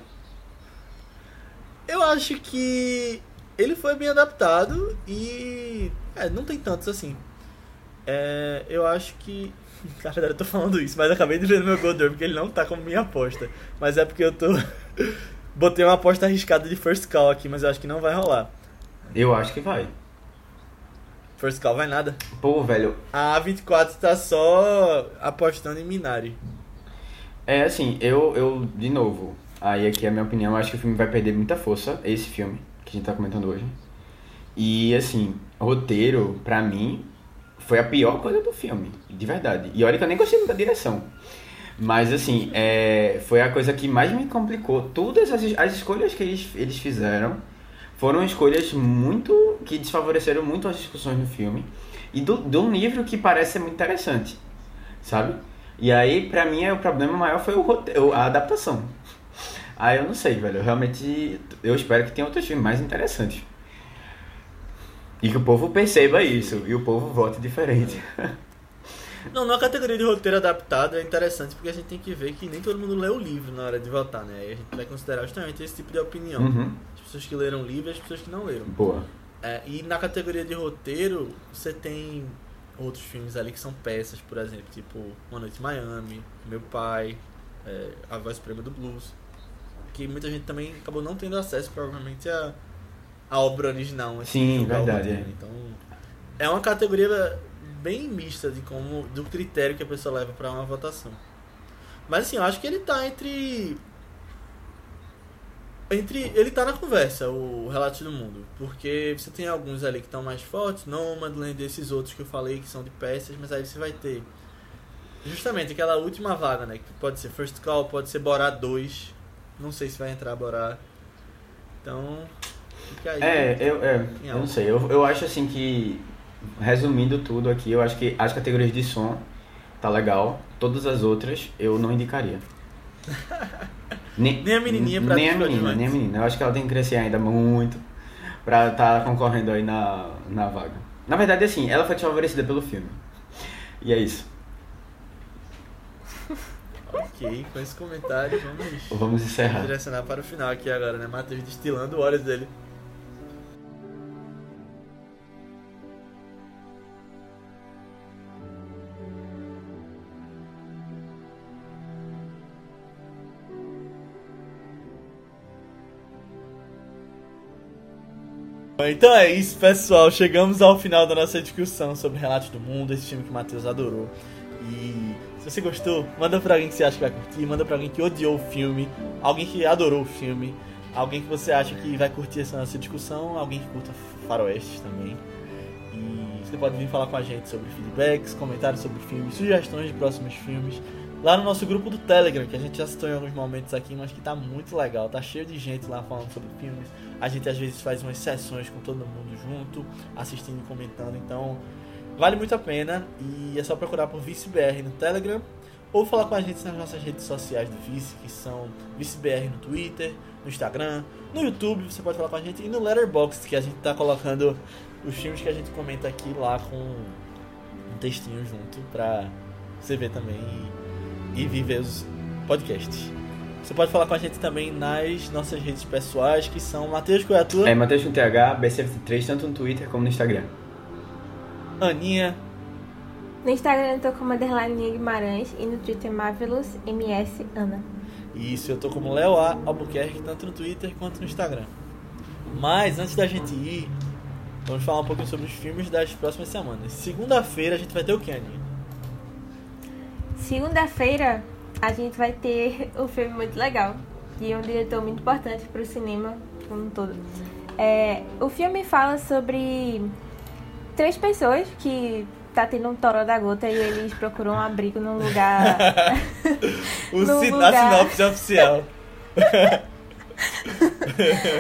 Eu acho que ele foi bem adaptado e. É, não tem tantos assim. É, eu acho que. Verdade, eu tô falando isso, mas acabei de ver no meu Golden porque ele não tá como minha aposta. Mas é porque eu tô. Botei uma aposta arriscada de First Call aqui, mas eu acho que não vai rolar. Eu acho que vai. First Call vai nada. Pô, velho, A A24 tá só apostando em Minari. é assim, eu, eu, de novo, aí aqui é a minha opinião, eu acho que o filme vai perder muita força, esse filme que a gente tá comentando hoje. E assim, roteiro, pra mim, foi a pior coisa do filme, de verdade. E olha que eu nem gostei muito da direção. Mas assim, é, foi a coisa que mais me complicou. Todas as, as escolhas que eles, eles fizeram foram escolhas muito. que desfavoreceram muito as discussões no filme. E do, de um livro que parece ser muito interessante. Sabe? E aí, pra mim, o problema maior foi o roteiro, a adaptação. Aí eu não sei, velho. Eu realmente. Eu espero que tenha outros filmes mais interessantes. E que o povo perceba isso. E o povo vote diferente. Não, na categoria de roteiro adaptado é interessante porque a gente tem que ver que nem todo mundo lê o livro na hora de votar, né? Aí a gente vai considerar justamente esse tipo de opinião. Uhum. As pessoas que leram o livro e as pessoas que não leram. Boa. É, e na categoria de roteiro, você tem outros filmes ali que são peças, por exemplo, tipo Uma Noite em Miami, Meu Pai, é, A Voz Suprema do Blues. Que muita gente também acabou não tendo acesso, provavelmente, a, a obra original. assim, Sim, verdade, é. Então, é uma categoria bem mista de como do critério que a pessoa leva para uma votação. Mas assim, eu acho que ele tá entre entre ele tá na conversa, o Relato do Mundo, porque você tem alguns ali que estão mais fortes, Nomadland, esses outros que eu falei que são de peças, mas aí você vai ter justamente aquela última vaga, né, que pode ser First Call, pode ser Borá 2. Não sei se vai entrar Borá. Então, fica aí. É, eu, é, eu não sei. Eu, eu acho assim que, resumindo tudo aqui, eu acho que as categorias de som tá legal. Todas as outras eu não indicaria. Nem, Nem a menininha pra Nem a menina, nem a menina. Eu acho que ela tem que crescer ainda muito pra estar concorrendo aí na, na vaga. Na verdade, assim, ela foi desfavorecida pelo filme. E é isso. Ok, com esse comentário, vamos Vamos encerrar. direcionar para o final aqui agora, né? Matheus destilando horas dele. Então é isso, pessoal. Chegamos ao final da nossa discussão sobre Relatos do Mundo, esse filme que o Matheus adorou. E se você gostou, manda pra alguém que você acha que vai curtir, manda pra alguém que odiou o filme, alguém que adorou o filme, alguém que você acha que vai curtir essa nossa discussão, alguém que curta faroeste também. E você pode vir falar com a gente sobre feedbacks, comentários sobre filmes, sugestões de próximos filmes. Lá no nosso grupo do Telegram, que a gente já citou em alguns momentos aqui, mas que tá muito legal, tá cheio de gente lá falando sobre filmes. A gente às vezes faz umas sessões com todo mundo junto, assistindo e comentando, então vale muito a pena. E é só procurar por ViceBR no Telegram ou falar com a gente nas nossas redes sociais do Vice, que são ViceBR no Twitter, no Instagram, no YouTube, você pode falar com a gente, e no Letterboxd, que a gente tá colocando os filmes que a gente comenta aqui lá com um textinho junto pra você ver também e, viver os podcasts. Você pode falar com a gente também nas nossas redes pessoais, que são Matheus qual é a tua? É Matheus com TH, BCF3, tanto no Twitter como no Instagram. Aninha, No Instagram eu tô como underline Guimarães e no Twitter Marvelous MS Ana. Isso, eu tô como Léo A. Albuquerque, tanto no Twitter quanto no Instagram. Mas antes da gente ir, vamos falar um pouquinho sobre os filmes das próximas semanas. Segunda-feira a gente vai ter o que, Aninha? Segunda-feira a gente vai ter um filme muito legal de um diretor muito importante pro cinema como um todo. É, o filme fala sobre três pessoas que tá tendo um toró da gota e eles procuram um abrigo num lugar O No sin- lugar. A sinopse oficial.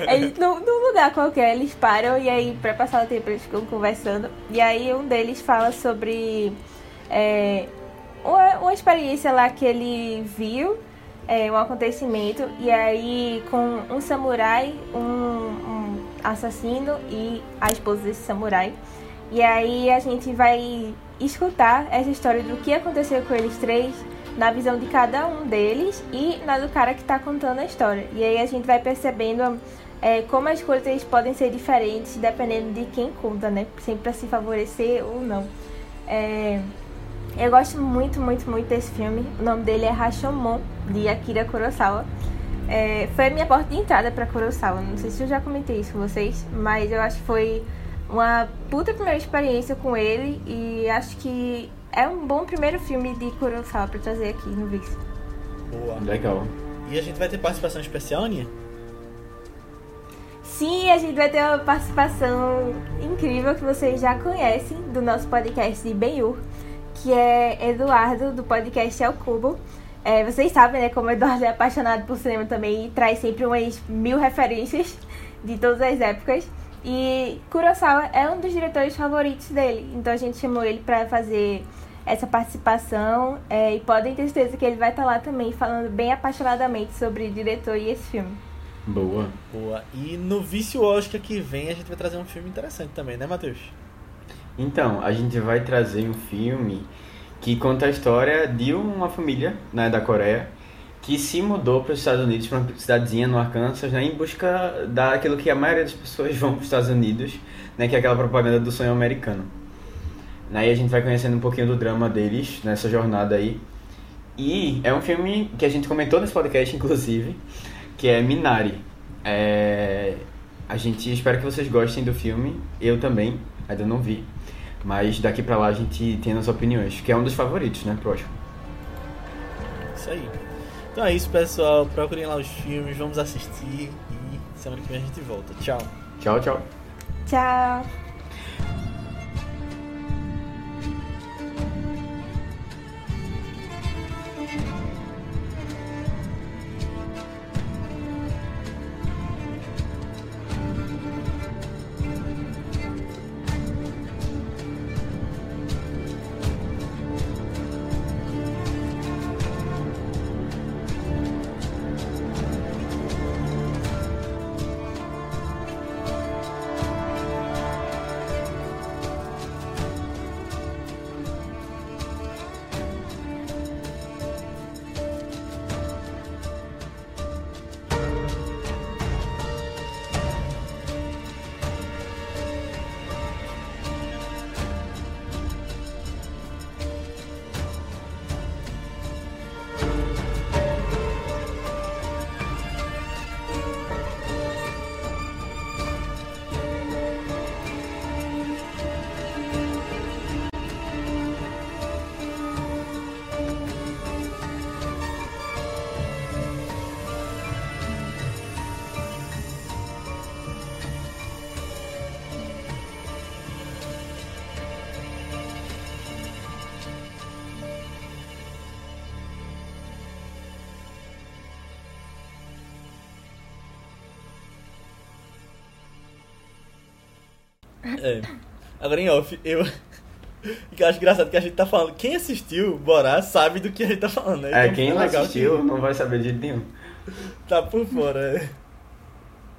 Eles, num, num lugar qualquer, eles param e aí, pra passar o tempo, eles ficam conversando. E aí, um deles fala sobre é, uma, experiência lá que ele viu, é, um acontecimento. E aí, com um samurai, um, um assassino e a esposa desse samurai. E aí, a gente vai escutar essa história do que aconteceu com eles três na visão de cada um deles e na do cara que tá contando a história. E aí a gente vai percebendo é, como as coisas podem ser diferentes dependendo de quem conta, né? Sempre pra se favorecer ou não. É, eu gosto muito, muito, muito desse filme. O nome dele é Rashomon, de Akira Kurosawa. É, foi a minha porta de entrada pra Kurosawa. Não sei se eu já comentei isso com vocês, mas eu acho que foi uma puta primeira experiência com ele e acho que é um bom primeiro filme de Kurosawa pra trazer aqui no VIX. Boa. Legal. E a gente vai ter participação especial, Aninha? Sim, a gente vai ter uma participação incrível que vocês já conhecem do nosso podcast de Benhur, que é Eduardo, do podcast El Cubo. É, vocês sabem, né, como o Eduardo é apaixonado por cinema também e traz sempre umas mil referências de todas as épocas. E Kurosawa é um dos diretores favoritos dele, então a gente chamou ele para fazer essa participação é, e podem ter certeza que ele vai estar lá também falando bem apaixonadamente sobre o diretor e esse filme. Boa. Boa. E no Vício Oscar que vem a gente vai trazer um filme interessante também, né, Matheus? Então, a gente vai trazer um filme que conta a história de uma família né, da Coreia que se mudou para os Estados Unidos, para uma cidadezinha no Arkansas, né, em busca daquilo que a maioria das pessoas vão para os Estados Unidos, né, que é aquela propaganda do sonho americano. Né, e a gente vai conhecendo um pouquinho do drama deles nessa jornada aí. E é um filme que a gente comentou nesse podcast, inclusive, que é Minari. É... A gente espera que vocês gostem do filme, eu também, ainda não vi. Mas daqui pra lá a gente tem as opiniões, que é um dos favoritos, né, pro Oscar. Isso aí. Então é isso, pessoal. Procurem lá os filmes, vamos assistir e semana que vem a gente volta. Tchau. Tchau, tchau. Tchau! É. Agora em off, eu. Que eu acho engraçado que a gente tá falando. Quem assistiu Borá sabe do que a gente tá falando, né? É, Então, quem não legal assistiu não vai saber de jeito nenhum. que Tá por fora, é.